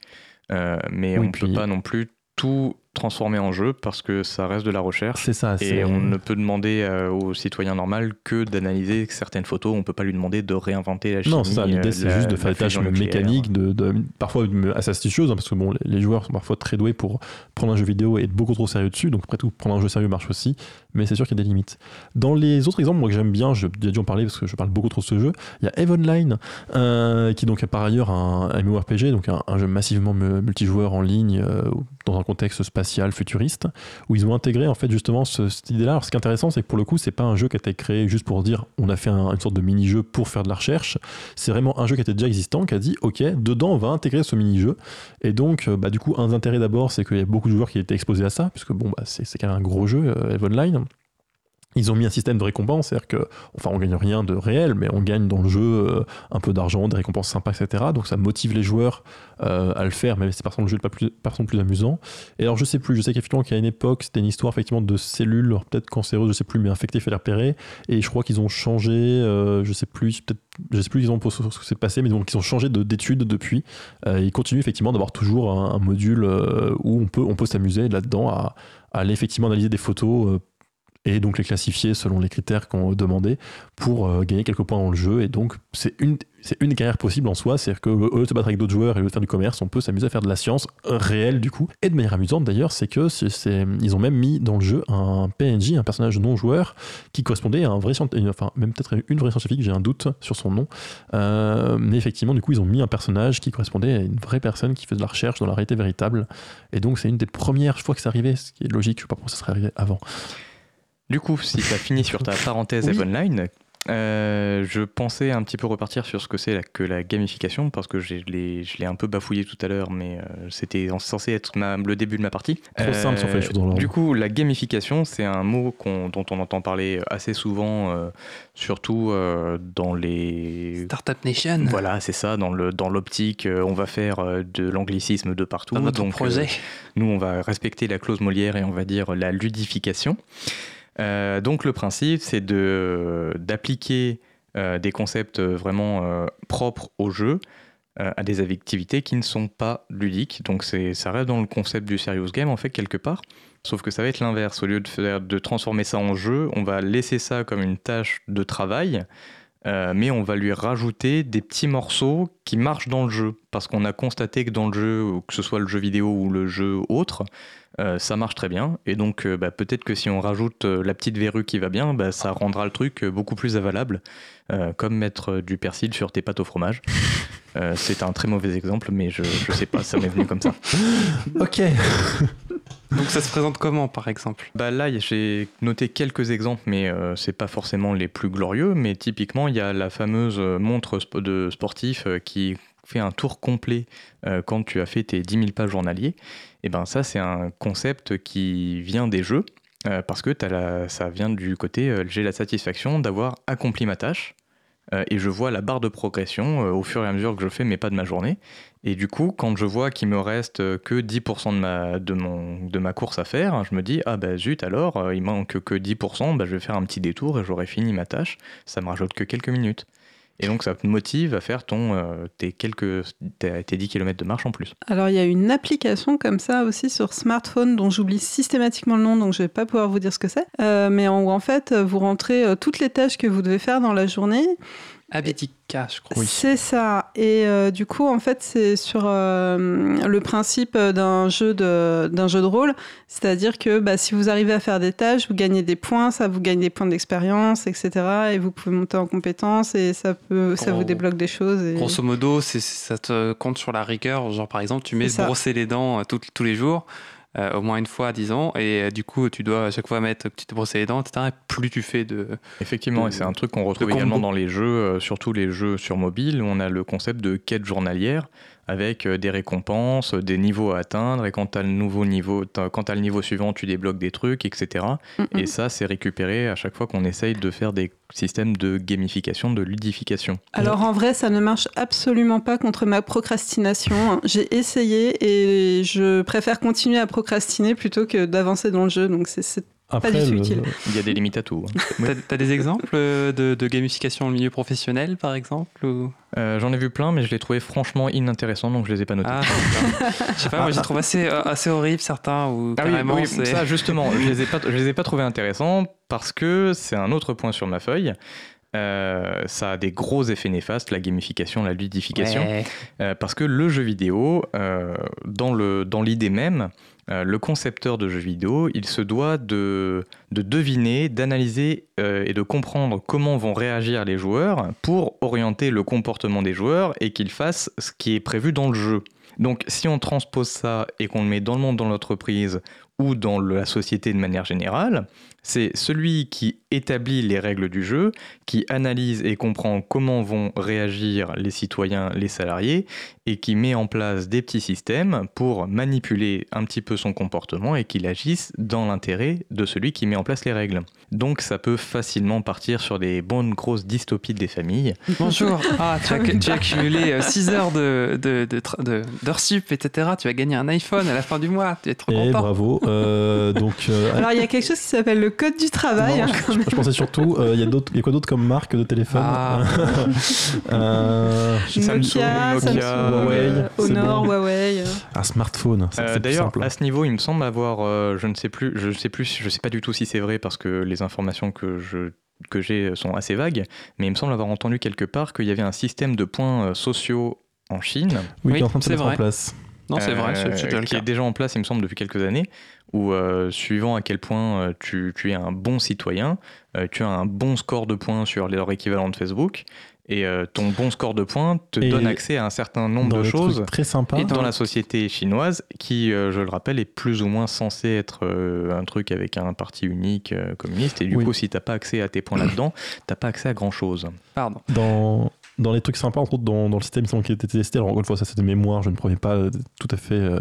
Euh, mais Oui, on ne peut pas non plus tout transformer en jeu parce que ça reste de la recherche. C'est ça. Et c'est- on ne peut demander euh, au citoyen normal que d'analyser certaines photos. On ne peut pas lui demander de réinventer la chimie. Non, c'est ça. euh, L'idée, c'est la- juste de faire des tâches mécaniques, de, de- parfois assez astucieuses, hein, parce que bon, les- joueurs sont parfois très doués pour prendre un jeu vidéo et être beaucoup trop sérieux dessus. Donc, après tout, prendre un jeu sérieux marche aussi, mais c'est sûr qu'il y a des limites. Dans les autres exemples, moi que j'aime bien, j'ai déjà dû en parler parce que je parle beaucoup trop de ce jeu, il y a Eve Online, euh, qui donc est par ailleurs un, MMORPG, donc un, un jeu massivement mu- multijoueur en ligne, euh, dans un contexte spatial futuriste, où ils ont intégré en fait justement ce- cette idée-là. Alors, ce qui est intéressant, c'est que pour le coup, c'est pas un jeu qui a été créé juste pour dire on a fait un- une sorte de mini-jeu pour faire de la recherche. C'est vraiment un jeu qui était déjà existant, qui a dit ok, dedans on va intégrer ce mini-jeu. Et donc, euh, bah, du coup, un des intérêts d'abord, c'est qu'il y a beaucoup de joueurs qui étaient exposés à ça, puisque bon, bah, c'est c'est quand même un gros jeu, euh, Eve Online. Ils ont mis un système de récompense, c'est-à-dire que, enfin, on gagne rien de réel, mais on gagne dans le jeu euh, un peu d'argent, des récompenses sympas, etc. Donc ça motive les joueurs euh, à le faire, si c'est par contre le jeu pas plus, par plus amusant. Et alors je sais plus, je sais qu'effectivement qu'à une époque c'était une histoire effectivement de cellules, peut-être cancéreuses, je sais plus, mais infectées, fallait repérer. Et je crois qu'ils ont changé, euh, je sais plus, peut-être, je sais plus ils ont ce que c'est passé, mais donc ils ont changé de- d'études depuis. Euh, ils continuent effectivement d'avoir toujours un, module où on peut, on peut s'amuser là-dedans à, à aller effectivement analyser des photos. Et donc les classifier selon les critères qu'on demandait pour euh, gagner quelques points dans le jeu. Et donc, c'est une, c'est une des carrières possibles en soi. C'est-à-dire qu'au lieu de se battre avec d'autres joueurs et au lieu de faire du commerce, on peut s'amuser à faire de la science réelle du coup. Et de manière amusante d'ailleurs, c'est que ils ont même mis dans le jeu un PNJ, un personnage non joueur, qui correspondait à un vrai scientifique, enfin même peut-être une vraie scientifique, j'ai un doute sur son nom. Euh, mais effectivement, du coup, ils ont mis un personnage qui correspondait à une vraie personne qui fait de la recherche dans la réalité véritable. Et donc, c'est une des premières fois que c'est arrivé, ce qui est logique, je sais pas pourquoi ça serait arrivé avant. Du coup, si tu as fini sur ta parenthèse Oui. Online, euh, je pensais un petit peu repartir sur ce que c'est que la gamification, parce que je l'ai un peu bafouillé tout à l'heure, mais euh, c'était en- censé être ma- le début de ma partie. Trop simple si on fait les choses dans l'ordre. Du coup, la gamification, c'est un mot dont on entend parler assez souvent, euh, surtout euh, dans les... Startup Nation. Voilà, c'est ça, dans l'optique, euh, on va faire euh, de l'anglicisme de partout. Dans notre donc, projet. euh, nous, on va respecter la clause Molière et on va dire la ludification. Euh, donc le principe, c'est de d'appliquer euh, des concepts vraiment euh, propres au jeu euh, à des activités qui ne sont pas ludiques. Donc ça reste dans le concept du serious game en fait quelque part. Sauf que ça va être l'inverse. Au lieu de, de transformer ça en jeu, on va laisser ça comme une tâche de travail euh, mais on va lui rajouter des petits morceaux qui marchent dans le jeu. Parce qu'on a constaté que dans le jeu, que ce soit le jeu vidéo ou le jeu autre, euh, ça marche très bien. Et donc euh, bah, peut-être que si on rajoute euh, la petite verrue qui va bien, bah, ça rendra le truc beaucoup plus avalable, euh, comme mettre euh, du persil sur tes pâtes au fromage. Euh, C'est un très mauvais exemple, mais je, je sais pas, ça m'est venu comme ça. Ok. Donc ça se présente comment, par exemple? Bah là, j'ai noté quelques exemples, mais euh, c'est pas forcément les plus glorieux. Mais typiquement, il y a la fameuse montre sp- de sportif euh, qui fait un tour complet euh, quand tu as fait tes 10 000 pas journaliers. Et ben ça, c'est un concept qui vient des jeux. euh, parce que t'as la, ça vient du côté euh, j'ai la satisfaction d'avoir accompli ma tâche euh, et je vois la barre de progression au fur et à mesure que je fais mes pas de ma journée. Et du coup, quand je vois qu'il me reste que 10% de ma, de, de ma course à faire, je me dis, ah bah zut alors, il manque que 10%, bah, je vais faire un petit détour et j'aurai fini ma tâche. Ça me rajoute que quelques minutes. Et donc ça te motive à faire ton, euh, tes, quelques, tes, tes 10 km de marche en plus. Alors, il y a une application comme ça aussi sur smartphone dont j'oublie systématiquement le nom, donc je vais pas pouvoir vous dire ce que c'est. Euh, mais en, en fait, vous rentrez euh, toutes les tâches que vous devez faire dans la journée. Habitica, je crois. C'est ça. Et euh, du coup, en fait, c'est sur euh, le principe d'un jeu de d'un jeu de rôle, c'est-à-dire que bah, si vous arrivez à faire des tâches, vous gagnez des points, ça vous gagne des points d'expérience, etc. Et vous pouvez monter en compétences et ça peut ça Gros- vous débloque des choses. Et... Grosso modo, c'est- ça te compte sur la rigueur. Genre, par exemple, tu mets brosser les dents euh, tout- tous les jours, euh, au moins une fois, disons, et euh, du coup, tu dois à chaque fois mettre que tu te brosses les dents, etc. Et plus tu fais de. Effectivement, de- et c'est un truc qu'on retrouve également dans les jeux, euh, surtout les jeux sur mobile, où on a le concept de quête journalière avec euh, des récompenses, des niveaux à atteindre, et quand tu as le nouveau niveau, quand tu le niveau suivant, tu débloques des trucs, etc. Mm, mm. Et ça, c'est récupéré à chaque fois qu'on essaye de faire des systèmes de gamification, de ludification. Alors en vrai, ça ne marche absolument pas contre ma procrastination. J'ai essayé et je préfère continuer à procrastiner plutôt que d'avancer dans le jeu. Donc c'est- c'est Après, du tout le- utile. Il y a des limites à tout. hein. T'as t'as des exemples euh, de, de gamification au milieu professionnel, par exemple ou... Euh, J'en ai vu plein, mais je les trouvais franchement inintéressants, donc je les ai pas notés. Ah, je sais pas, moi, je les trouve assez, euh, assez horribles, certains, ou Ah oui, carrément, oui, ça justement, je les ai pas, je les ai pas trouvés intéressants parce que c'est un autre point sur ma feuille. Euh, ça a des gros effets néfastes, la gamification, la ludification, Ouais. Euh, parce que le jeu vidéo, euh, dans le dans l'idée même, euh, le concepteur de jeux vidéo, il se doit de, de deviner, d'analyser euh, et de comprendre comment vont réagir les joueurs pour orienter le comportement des joueurs et qu'ils fassent ce qui est prévu dans le jeu. Donc si on transpose ça et qu'on le met dans le monde, dans l'entreprise ou dans la société de manière générale, c'est celui qui établit les règles du jeu, qui analyse et comprend comment vont réagir les citoyens, les salariés, et qui met en place des petits systèmes pour manipuler un petit peu son comportement et qu'il agisse dans l'intérêt de celui qui met en place les règles. Donc ça peut facilement partir sur des bonnes grosses dystopies des familles. Bonjour. Ah, tu as, tu as accumulé 6 heures de, de, sup, etc. Tu vas gagner un iPhone à la fin du mois. Tu es trop Et content. bravo. Euh, donc, euh, Alors il y a quelque chose qui s'appelle le code du travail. non, hein, je, pensais surtout, euh, il y a d'autres, il y a quoi d'autre comme marque de téléphone Ah. Euh, Nokia, Nokia, Samsung, Huawei, euh, Honor, bon. Huawei. euh. Un smartphone. Euh, D'ailleurs, simple. à ce niveau, il me semble avoir, euh, je ne sais plus, je sais plus, je sais pas du tout si c'est vrai parce que les informations que je que j'ai sont assez vagues, mais il me semble avoir entendu quelque part qu'il y avait un système de points sociaux en Chine oui, oui, qui est en train de se c'est mettre en vrai. place. Non, c'est vrai, c'est qui est déjà en place, il me semble, depuis quelques années, où euh, suivant à quel point euh, tu, tu es un bon citoyen, euh, tu as un bon score de points sur leur équivalent de Facebook, et euh, ton bon score de points te Et donne accès à un certain nombre Dans de choses très sympa. Et dans la société chinoise, qui, euh, je le rappelle, est plus ou moins censé être euh, un truc avec un parti unique euh, communiste, et du Oui. coup, si t'as pas accès à tes points là-dedans, t'as pas accès à grand-chose. Pardon. Dans, dans les trucs sympas, entre autres dans, dans le système qui a été testé, alors encore une fois, ça c'est de mémoire, je ne promets pas euh, tout à fait euh,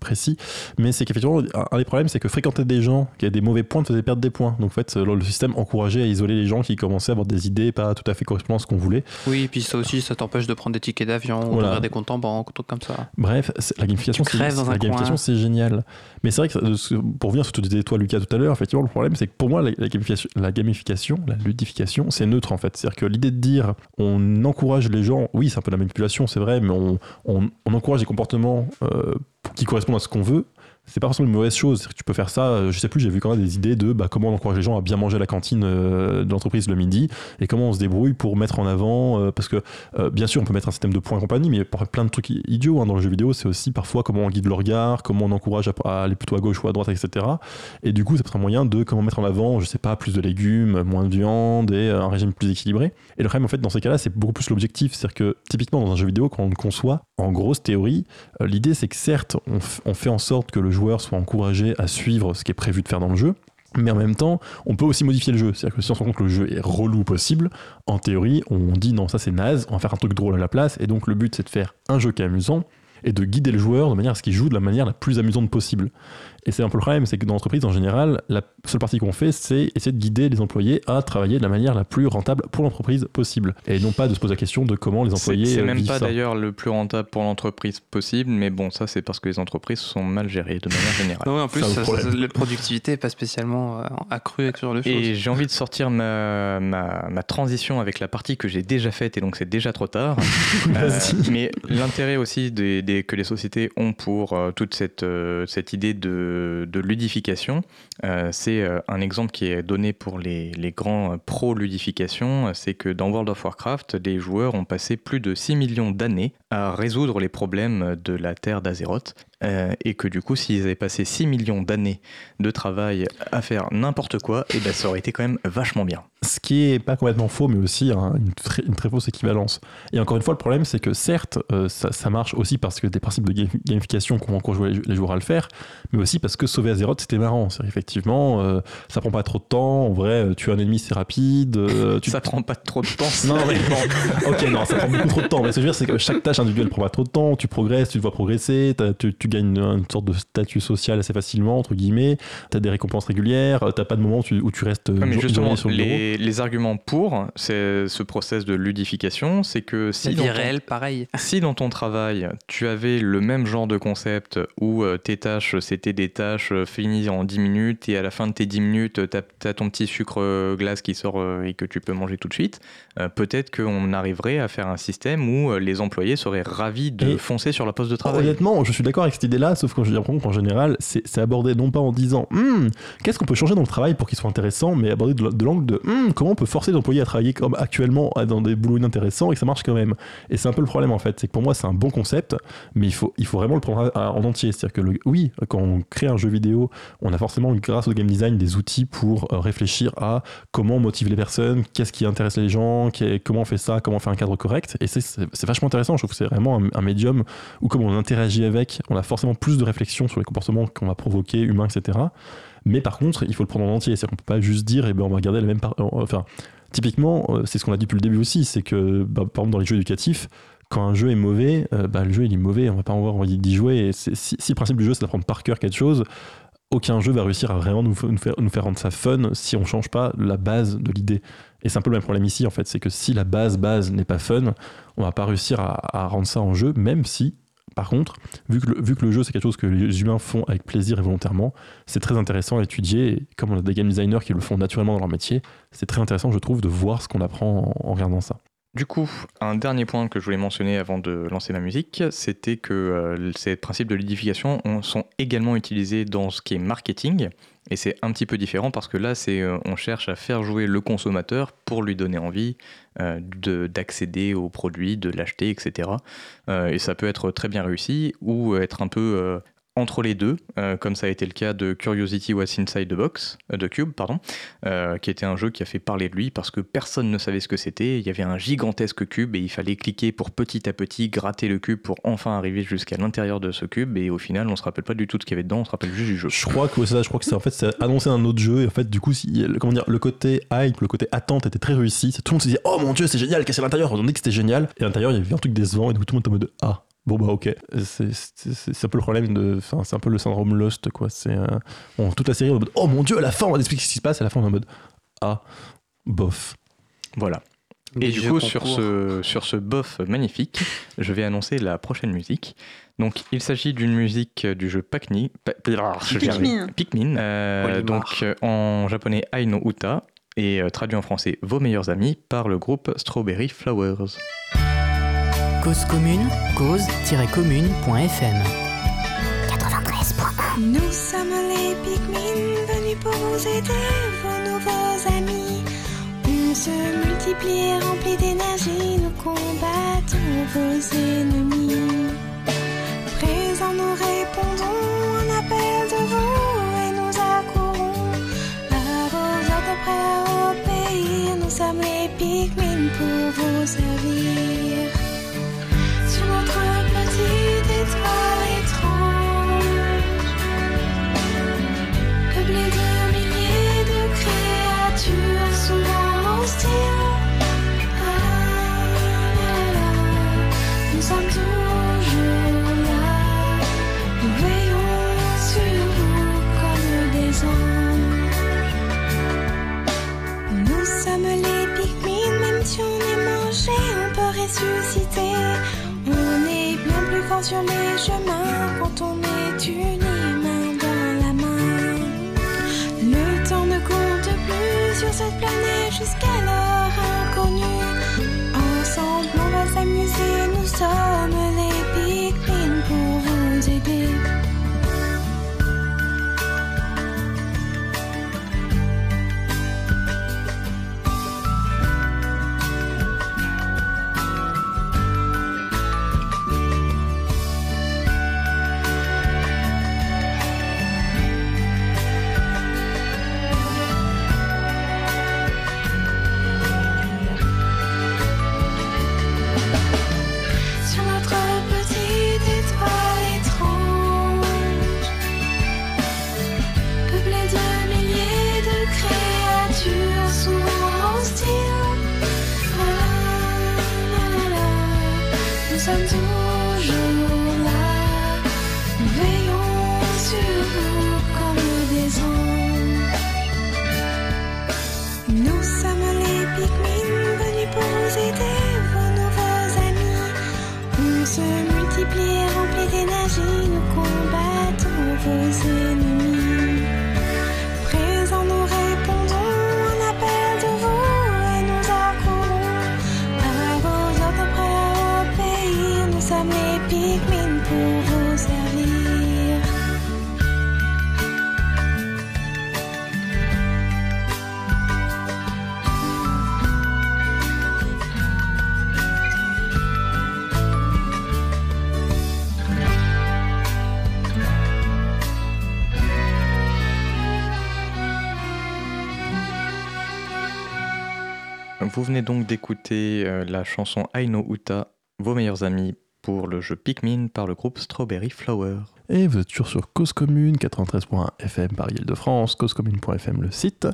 précis, mais c'est qu'effectivement, un, des problèmes, c'est que fréquenter des gens qui avaient des mauvais points te faisait perdre des points. Donc en fait, le, le système encourageait à isoler les gens qui commençaient à avoir des idées pas tout à fait correspondant à ce qu'on voulait. Oui, et puis ça aussi, ça t'empêche de prendre des tickets d'avion, ou Voilà. d'ouvrir des comptes en banque, trucs comme ça. Bref, la gamification, c'est génial. Mais c'est vrai que euh, pour revenir sur ce que disais toi, Lucas, tout à l'heure, effectivement, le problème, c'est que pour moi, la, la gamification, la gamification, la ludification, c'est neutre en fait. C'est-à-dire que l'idée de dire on encourage les gens, oui, c'est un peu de la manipulation, c'est vrai, mais on, on- on encourage des comportements euh, qui correspondent à ce qu'on veut. C'est pas forcément une mauvaise chose. Que tu peux faire ça. euh, Je sais plus, j'ai vu quand même des idées de bah, comment on encourage les gens à bien manger à la cantine euh, de l'entreprise le midi et comment on se débrouille pour mettre en avant. euh, parce que euh, bien sûr, on peut mettre un système de points et compagnie, mais pour plein de trucs idiots hein, dans le jeu vidéo, c'est aussi parfois comment on guide le regard, comment on encourage à, aller plutôt à gauche ou à droite, etc. Et du coup, ça peut être un moyen de comment mettre en avant, je sais pas, plus de légumes, moins de viande et un régime plus équilibré. Et le problème, en fait, dans ces cas-là, c'est beaucoup plus l'objectif. C'est-à-dire que typiquement dans un jeu vidéo, quand on le conçoit, en grosse théorie, l'idée c'est que certes, on, on fait en sorte que le joueur soit encouragé à suivre ce qui est prévu de faire dans le jeu. Mais en même temps, on peut aussi modifier le jeu. C'est-à-dire que si on se rend compte que le jeu est relou possible, en théorie, on dit non, ça c'est naze, on va faire un truc drôle à la place. Et donc le but c'est de faire un jeu qui est amusant et de guider le joueur de manière à ce qu'il joue de la manière la plus amusante possible. Et c'est un peu le problème, c'est que dans l'entreprise en général, la seule partie qu'on fait, c'est essayer de guider les employés à travailler de la manière la plus rentable pour l'entreprise possible. Et non pas de se poser la question de comment les employés c'est euh, même vivent pas d'ailleurs le plus rentable pour l'entreprise possible, mais bon, ça c'est parce que les entreprises sont mal gérées de manière générale. Non, en plus, Ça, ça- la productivité n'est pas spécialement euh, accrue sur le Et choses. j'ai envie de sortir ma, ma, ma transition avec la partie que j'ai déjà faite et donc c'est déjà trop tard. Euh, Vas-y. mais l'intérêt aussi des, des- que les sociétés ont pour euh, toute cette, euh, cette idée de, de ludification, euh, c'est euh, un exemple qui est donné pour les, les grands pro-ludification, c'est que dans World of Warcraft, les joueurs ont passé plus de 6 millions d'années à résoudre les problèmes de la Terre d'Azeroth. Euh, et que du coup, s'ils avaient passé 6 millions d'années de travail à faire n'importe quoi, et ben ça aurait été quand même vachement bien. Ce qui est pas complètement faux, mais aussi hein, une, très, une très fausse équivalence. Et encore une fois, le problème, c'est que certes, euh, ça, ça marche aussi parce que des principes de gamification qu'on encourage les, les joueurs à le faire, mais aussi parce que sauver Azeroth, c'était marrant. C'est effectivement, euh, ça prend pas trop de temps. En vrai, euh, tuer un ennemi, c'est rapide. tu Ça prend pas trop de temps. non, mais bon, ok, non, ça prend beaucoup trop de temps. Mais ce que je veux dire, c'est que chaque tâche individuelle prend pas trop de temps. Tu progresses, tu te vois progresser, tu, tu gagnes une, une sorte de statut social assez facilement, entre guillemets. Tu as des récompenses régulières, t'as pas de moment où tu, où tu restes Ouais, mais jour- justement, sur le les, les arguments pour c'est ce process de ludification, c'est que si dans, ton, réelle, pareil. si dans ton travail, tu avais le même genre de concept où euh, tes tâches, c'était des tâches euh, finies en 10 minutes et à la fin de tes 10 minutes, tu as, ton petit sucre euh, glace qui sort et que tu peux manger tout de suite, peut-être qu'on arriverait à faire un système où les employés seraient ravis de Et- foncer sur la poste de travail. Honnêtement, je suis d'accord avec cette idée-là, sauf que j'ai l'impression qu'en général, c'est abordé non pas en disant Hmm, qu'est-ce qu'on peut changer dans le travail pour qu'il soit intéressant, mais abordé de, l'angle de Hmm, comment on peut forcer les employés à travailler comme actuellement dans des boulots inintéressants et que ça marche quand même. Et c'est un peu le problème en fait, c'est que pour moi c'est un bon concept, mais il faut, il faut vraiment le prendre en entier. C'est-à-dire que le- oui, quand on crée un jeu vidéo, on a forcément grâce au game design des outils pour euh, réfléchir à comment on motive les personnes, qu'est-ce qui intéresse les gens, comment on fait ça, comment on fait un cadre correct. Et c'est- vachement intéressant. Je trouve que c'est vraiment un, un médium où comme on interagit avec, on a forcément plus de réflexion sur les comportements qu'on va provoquer, humains, etc. Mais par contre, il faut le prendre en entier. C'est-à-dire qu'on peut pas juste dire, eh ben, on va regarder la même... par- Enfin, typiquement, euh, c'est ce qu'on a dit depuis le début aussi, c'est que, bah, par exemple, dans les jeux éducatifs, quand un jeu est mauvais, euh, bah, le jeu il est mauvais, on va pas avoir envie d'y jouer. Et si, le principe du jeu c'est d'apprendre par cœur quelque chose, aucun jeu va réussir à vraiment nous, fa- nous faire, nous faire rendre ça fun si on change pas la base de l'idée. Et c'est un peu le même problème ici en fait, c'est que si la base base n'est pas fun, on va pas réussir à rendre ça en jeu, même si, par contre, vu que le, jeu c'est quelque chose que les humains font avec plaisir et volontairement, c'est très intéressant à étudier. Et comme on a des game designers qui le font naturellement dans leur métier, c'est très intéressant, je trouve, de voir ce qu'on apprend en, en regardant ça. Du coup, un dernier point que je voulais mentionner avant de lancer ma musique, c'était que euh, ces principes de ludification ont- sont également utilisés dans ce qui est marketing. Et c'est un petit peu différent parce que là, c'est euh, on cherche à faire jouer le consommateur pour lui donner envie euh, de- d'accéder au produit, de l'acheter, etc. Et ça peut être très bien réussi ou être un peu entre les deux, euh, comme ça a été le cas de Curiosity What's Inside the Box, euh, Cube, pardon, euh, qui était un jeu qui a fait parler de lui parce que personne ne savait ce que c'était. Il y avait un gigantesque cube et il fallait cliquer pour petit à petit gratter le cube pour enfin arriver jusqu'à l'intérieur de ce cube. Et au final, on se rappelle pas du tout de ce qu'il y avait dedans, on se rappelle juste du jeu. Je crois que c'est ça, que c'est en fait c'est annoncer un autre jeu et en fait du coup comment dire le côté hype, le côté attente était très réussi. C'est- Tout le monde se disait oh mon dieu c'est génial, qu'est-ce a à l'intérieur? On dit que c'était génial et à l'intérieur il y avait un truc décevant et du tout le monde était en mode ah bon bah ok. C'est un peu le problème de, enfin c'est un peu le syndrome Lost quoi. C'est euh, bon, toute la série en mode oh mon dieu à la fin on va expliquer ce qui se passe à la fin on est en mode ah bof. Voilà. Et du coup, sur ce, sur ce bof magnifique, je vais annoncer la prochaine musique. Donc, il s'agit d'une musique du jeu Pac-Ni. Pa- je. Pikmin. Pikmin. euh, donc, euh, en japonais, Aino Uta. Et euh, traduit en français, Vos meilleurs amis, par le groupe Strawberry Flowers. Cause commune, cause-commune.fm. 93.1 Nous sommes les Pikmin venus pour vous aider, vos nouveaux amis. On se multiplie et remplit d'énergie, nous combattons vos ennemis. Présent, nous répondons à on est bien plus fort sur les chemins quand on est unis main dans la main. Le temps ne compte plus sur cette planète jusqu'à l'heure inconnue. Ensemble, on va s'amuser, nous sommes donc d'écouter euh, la chanson Aino Uta, vos meilleurs amis, pour le jeu Pikmin par le groupe Strawberry Flower. Et vous êtes toujours sur Cause Commune, 93.1 FM Paris Île-de-France, causecommune.fm le site.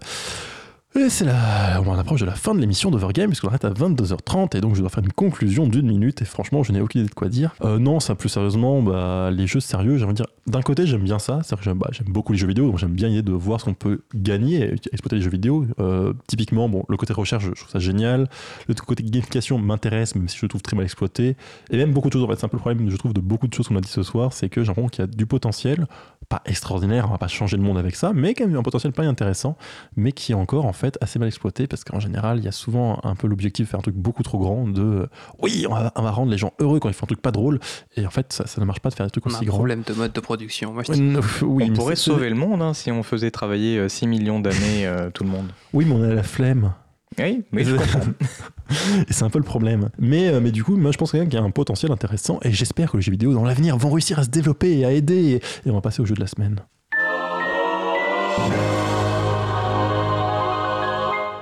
C'est là, on approche de la fin de l'émission d'Overgame, puisqu'on arrête à 22h30, et donc je dois faire une conclusion d'une minute, et franchement, je n'ai aucune idée de quoi dire. Euh, non, ça plus sérieusement, bah, les jeux sérieux, j'ai envie de dire, d'un côté, j'aime bien ça, c'est-à-dire que j'aime, bah, beaucoup les jeux vidéo, donc j'aime bien l'idée de voir ce qu'on peut gagner et exploiter les jeux vidéo. Euh, typiquement, bon, le côté recherche, je trouve ça génial, le côté gamification m'intéresse, même si je le trouve très mal exploité, et même beaucoup de choses, en fait, c'est un peu le problème, je trouve, de beaucoup de choses qu'on a dit ce soir, c'est que j'ai l'impression qu'il y a du potentiel, pas extraordinaire, on va pas changer le monde avec ça, mais quand même un potentiel pas intéressant, mais qui est encore en fait assez mal exploité parce qu'en général, il y a souvent un peu l'objectif de faire un truc beaucoup trop grand, de euh, oui, on va, on va rendre les gens heureux quand ils font un truc pas drôle, et en fait, ça, ça ne marche pas de faire des trucs On a aussi un grands. problème de mode de production. Moi, je Ouais, dis- non, oui, on pourrait sauver le monde hein, si on faisait travailler euh, 6 millions d'années euh, tout le monde. Oui, mais on a la flemme. Oui, mais je comprends. et c'est un peu le problème. Mais, euh, mais du coup, moi, je pense quand même qu'il y a un potentiel intéressant, et j'espère que les jeux vidéo dans l'avenir vont réussir à se développer et à aider. Et, et on va passer au jeu de la semaine.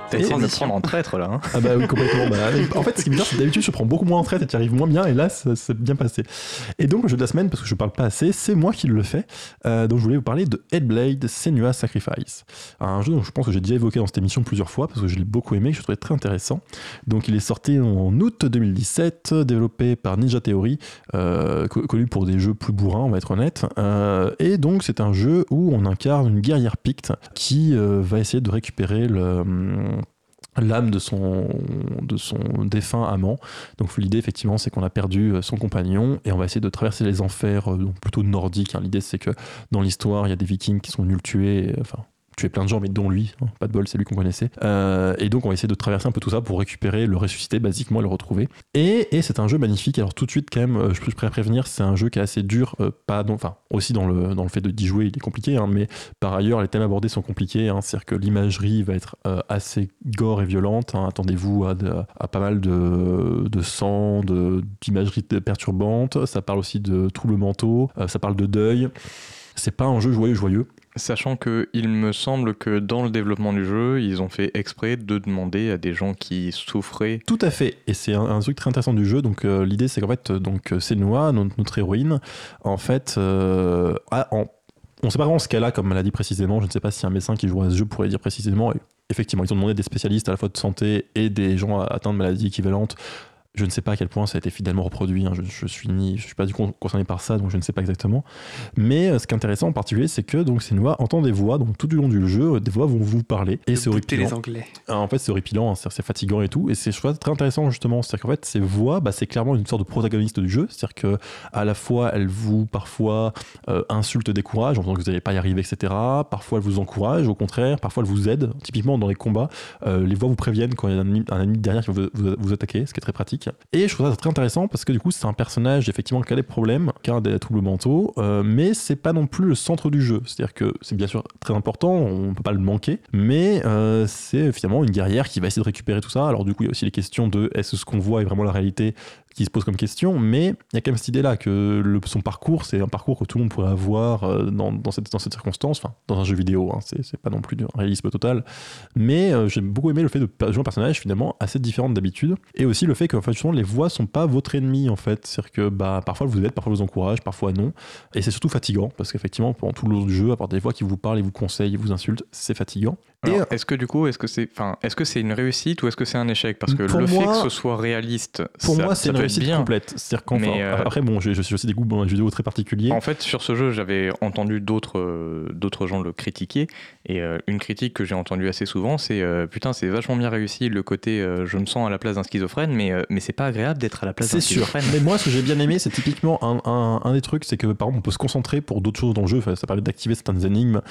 T'as essayé de me prendre en traître là. hein. Ah bah oui, complètement. Bah, en fait, ce qui est bizarre, c'est que d'habitude, je prends beaucoup moins en traite et tu arrives moins bien, et là, ça s'est bien passé. Et donc, le jeu de la semaine, parce que je parle pas assez, c'est moi qui le fais. Euh, donc, je voulais vous parler de Headblade Senua Sacrifice. Un jeu dont je pense que j'ai déjà évoqué dans cette émission plusieurs fois, parce que je l'ai beaucoup aimé, que je trouvais très intéressant. Donc, il est sorti en août 2017, développé par Ninja Theory, euh, co- connu pour des jeux plus bourrins, on va être honnête. Euh, et donc, c'est un jeu où on incarne une guerrière picte qui va essayer de récupérer le. L'âme de son, de son défunt amant. Donc l'idée effectivement c'est qu'on a perdu euh, son compagnon et on va essayer de traverser les enfers euh, plutôt nordiques. hein. L'idée c'est que dans l'histoire il y a des vikings qui sont nuls tués, euh, enfin tué plein de gens, mais dont lui. hein, pas de bol, c'est lui qu'on connaissait. Euh, et donc, on va essayer de traverser un peu tout ça pour récupérer, le ressusciter, basiquement, et le retrouver. Et, c'est un jeu magnifique. Alors, tout de suite, quand même, euh, je peux prévenir, c'est un jeu qui est assez dur. euh, enfin, aussi dans le, dans le fait d'y jouer, il est compliqué, hein, mais par ailleurs, les thèmes abordés sont compliqués. hein. C'est-à-dire que l'imagerie va être assez gore et violente. Attendez-vous à, pas mal de, de sang, d'imagerie perturbante. Ça parle aussi de troubles mentaux. ça parle de deuil. C'est pas un jeu joyeux, joyeux. Sachant que il me semble que dans le développement du jeu, ils ont fait exprès de demander à des gens qui souffraient. Tout à fait, et c'est un, truc très intéressant du jeu. Donc euh, l'idée, c'est qu'en fait, euh, donc euh, Senua, notre, notre héroïne, en fait, on sait pas vraiment ce qu'elle a comme maladie précisément. Je ne sais pas si un médecin qui joue à ce jeu pourrait dire précisément. Effectivement, ils ont demandé des spécialistes à la fois de santé et des gens atteints de maladies équivalentes. Je ne sais pas à quel point ça a été fidèlement reproduit. hein. Je, je suis ni, je suis pas du coup concerné par ça, donc je ne sais pas exactement. Mais euh, ce qui est intéressant en particulier, c'est que donc Senua entend des voix. Donc tout du long du jeu, euh, des voix vont vous parler et c'est horripilant. les Anglais. Ah, En fait, c'est horripilant, hein, c'est fatigant et tout. Et c'est très intéressant justement. C'est-à-dire qu'en fait, ces voix, bah, c'est clairement une sorte de protagoniste du jeu. C'est-à-dire que à la fois, elles vous parfois euh, insultent, découragent en disant que vous n'allez pas y arriver, etc. Parfois, elles vous encouragent, au contraire. Parfois, elles vous aident. Typiquement, dans les combats, euh, les voix vous préviennent quand il y a un ennemi, un ennemi derrière qui vous, vous, vous attaquer, ce qui est très pratique. Et je trouve ça très intéressant parce que du coup, c'est un personnage effectivement qui a des problèmes, qui a des troubles mentaux, euh, mais c'est pas non plus le centre du jeu. C'est-à-dire que c'est bien sûr très important, on peut pas le manquer, mais euh, c'est finalement une guerrière qui va essayer de récupérer tout ça. Alors du coup, il y a aussi les questions de est-ce que ce qu'on voit est vraiment la réalité qui se pose comme question, mais il y a quand même cette idée-là que son parcours, c'est un parcours que tout le monde pourrait avoir euh, dans, cette, circonstance, enfin, dans un jeu vidéo, hein, c'est pas non plus du réalisme total, mais euh, j'ai beaucoup aimé le fait de jouer un personnage finalement assez différent d'habitude, et aussi le fait que en fait, justement, les voix sont pas votre ennemi en fait, c'est-à-dire que bah, parfois vous aident, parfois vous encouragent, parfois non, et c'est surtout fatigant, parce qu'effectivement, pendant tout le long du jeu, avoir des voix qui vous parlent et vous conseillent vous insultent, c'est fatigant. Et, Alors, euh, est-ce que du coup, est-ce que c'est, enfin, est-ce que c'est une réussite ou est-ce que c'est un échec? Parce que le fait que ce soit réaliste, pour ça- moi, c'est une réussite bien. complète. C'est-à-dire qu'enfin, euh, après, bon, j'ai j'ai aussi des goûts dans les jeux vidéo très particuliers. En fait, sur ce jeu, j'avais entendu d'autres euh, d'autres gens le critiquer. Et euh, une critique que j'ai entendue assez souvent, c'est Putain, c'est vachement bien réussi le côté je me sens à la place d'un schizophrène, mais, mais c'est pas agréable d'être à la place d'un schizophrène. Mais moi, ce que j'ai bien aimé, c'est typiquement un, un- un des trucs, c'est que par exemple, on peut se concentrer pour d'autres choses dans le jeu. Enfin, ça permet d'activer certaines énigmes.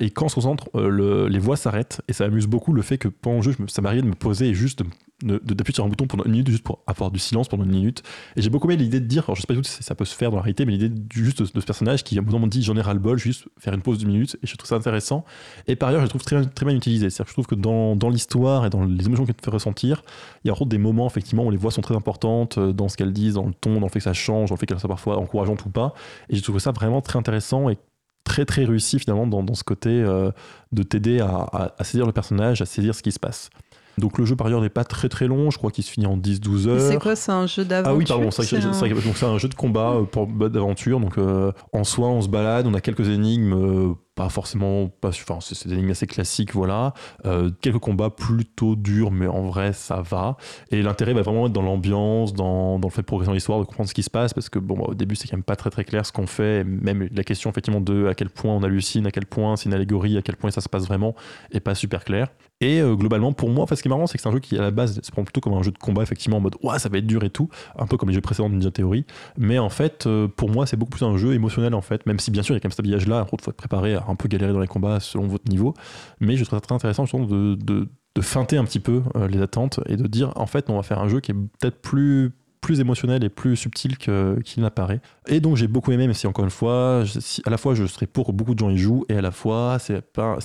Et quand on se concentre, le- les voix s'arrêtent. Et ça amuse beaucoup le fait que pendant le jeu, ça m'arrive de me poser et juste d'appuyer sur un bouton pendant une minute, juste pour avoir du silence pendant une minute. Et j'ai beaucoup aimé l'idée de dire, alors je sais pas du tout si ça peut se faire dans la réalité, mais l'idée juste de, ce personnage qui, à un moment, dit j'en ai ras le bol, juste faire une pause d'une minute. Et je trouve ça intéressant. Et par ailleurs, je le trouve très, très bien utilisé. C'est-à-dire que je trouve que dans, dans l'histoire et dans les émotions qu'elle te fait ressentir, il y a en des moments effectivement où les voix sont très importantes euh, dans ce qu'elles disent, dans le ton, dans le fait que ça change, dans le fait qu'elles soient parfois encourageantes ou pas. Et j'ai trouvé ça vraiment très intéressant et très très réussi finalement dans, dans ce côté euh, de t'aider à, à- à saisir le personnage, à saisir ce qui se passe. Donc le jeu par ailleurs n'est pas très très long, je crois qu'il se finit en 10-12 heures. C'est quoi C'est un jeu d'aventure Ah oui, pardon, c'est un jeu de combat euh, d'aventure. Donc euh, en soi, on se balade, on a quelques énigmes, euh, pas forcément, pas, enfin c'est des énigmes assez classiques, voilà. Euh, quelques combats plutôt durs, mais en vrai ça va. Et l'intérêt va vraiment être dans l'ambiance, dans, dans le fait de progresser dans l'histoire, de comprendre ce qui se passe, parce que bon, bah, au début c'est quand même pas très très clair ce qu'on fait. Même la question effectivement de à quel point on hallucine, à quel point c'est une allégorie, à quel point ça se passe vraiment, est pas super clair. Et euh, globalement, pour moi, en fait, ce qui est marrant, c'est que c'est un jeu qui, à la base, se prend plutôt comme un jeu de combat, effectivement, en mode, ouais, ça va être dur et tout, un peu comme les jeux précédents de Ninja Theory. Mais en fait, euh, pour moi, c'est beaucoup plus un jeu émotionnel, en fait, même si bien sûr, il y a quand même cet habillage-là, il faut être préparé à un peu galérer dans les combats selon votre niveau. Mais je trouve ça très intéressant, justement, de, de, feinter un petit peu euh, les attentes et de dire, en fait, on va faire un jeu qui est peut-être plus plus émotionnel et plus subtil qu'il n'apparaît. Et donc j'ai beaucoup aimé, mais si encore une fois, je- si- à la fois je serais pour que beaucoup de gens y jouent, et à la fois c'est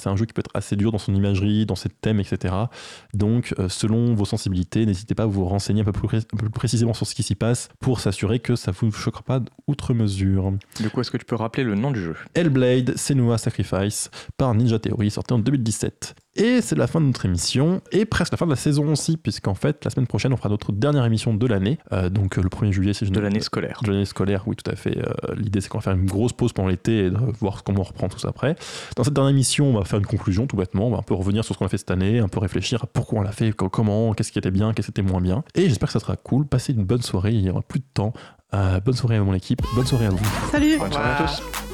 un jeu qui peut être assez dur dans son imagerie, dans ses thèmes, etc. Donc euh, selon vos sensibilités, n'hésitez pas à vous renseigner un peu plus, pré- un peu plus précisément sur ce qui s'y passe pour s'assurer que ça vous choquera pas outre mesure. Du coup, est-ce que tu peux rappeler le nom du jeu? Hellblade Senua Sacrifice par Ninja Theory, sorti en 2017. Et c'est la fin de notre émission, et presque la fin de la saison aussi, puisqu'en fait, la semaine prochaine, on fera notre dernière émission de l'année. Euh, donc euh, le 1er juillet, si je De l'année scolaire. de l'année scolaire, oui, tout à fait. Euh, L'idée, c'est qu'on va faire une grosse pause pendant l'été et de voir comment on reprend tout ça après. Dans cette dernière émission, on va faire une conclusion, tout bêtement. On va un peu revenir sur ce qu'on a fait cette année, un peu réfléchir à pourquoi on l'a fait, co- comment, qu'est-ce qui était bien, qu'est-ce qui était moins bien. Et j'espère que ça sera cool. Passez une bonne soirée, il y aura plus de temps. Euh, bonne soirée à mon équipe, bonne soirée à vous. Salut Bonne soirée à tous.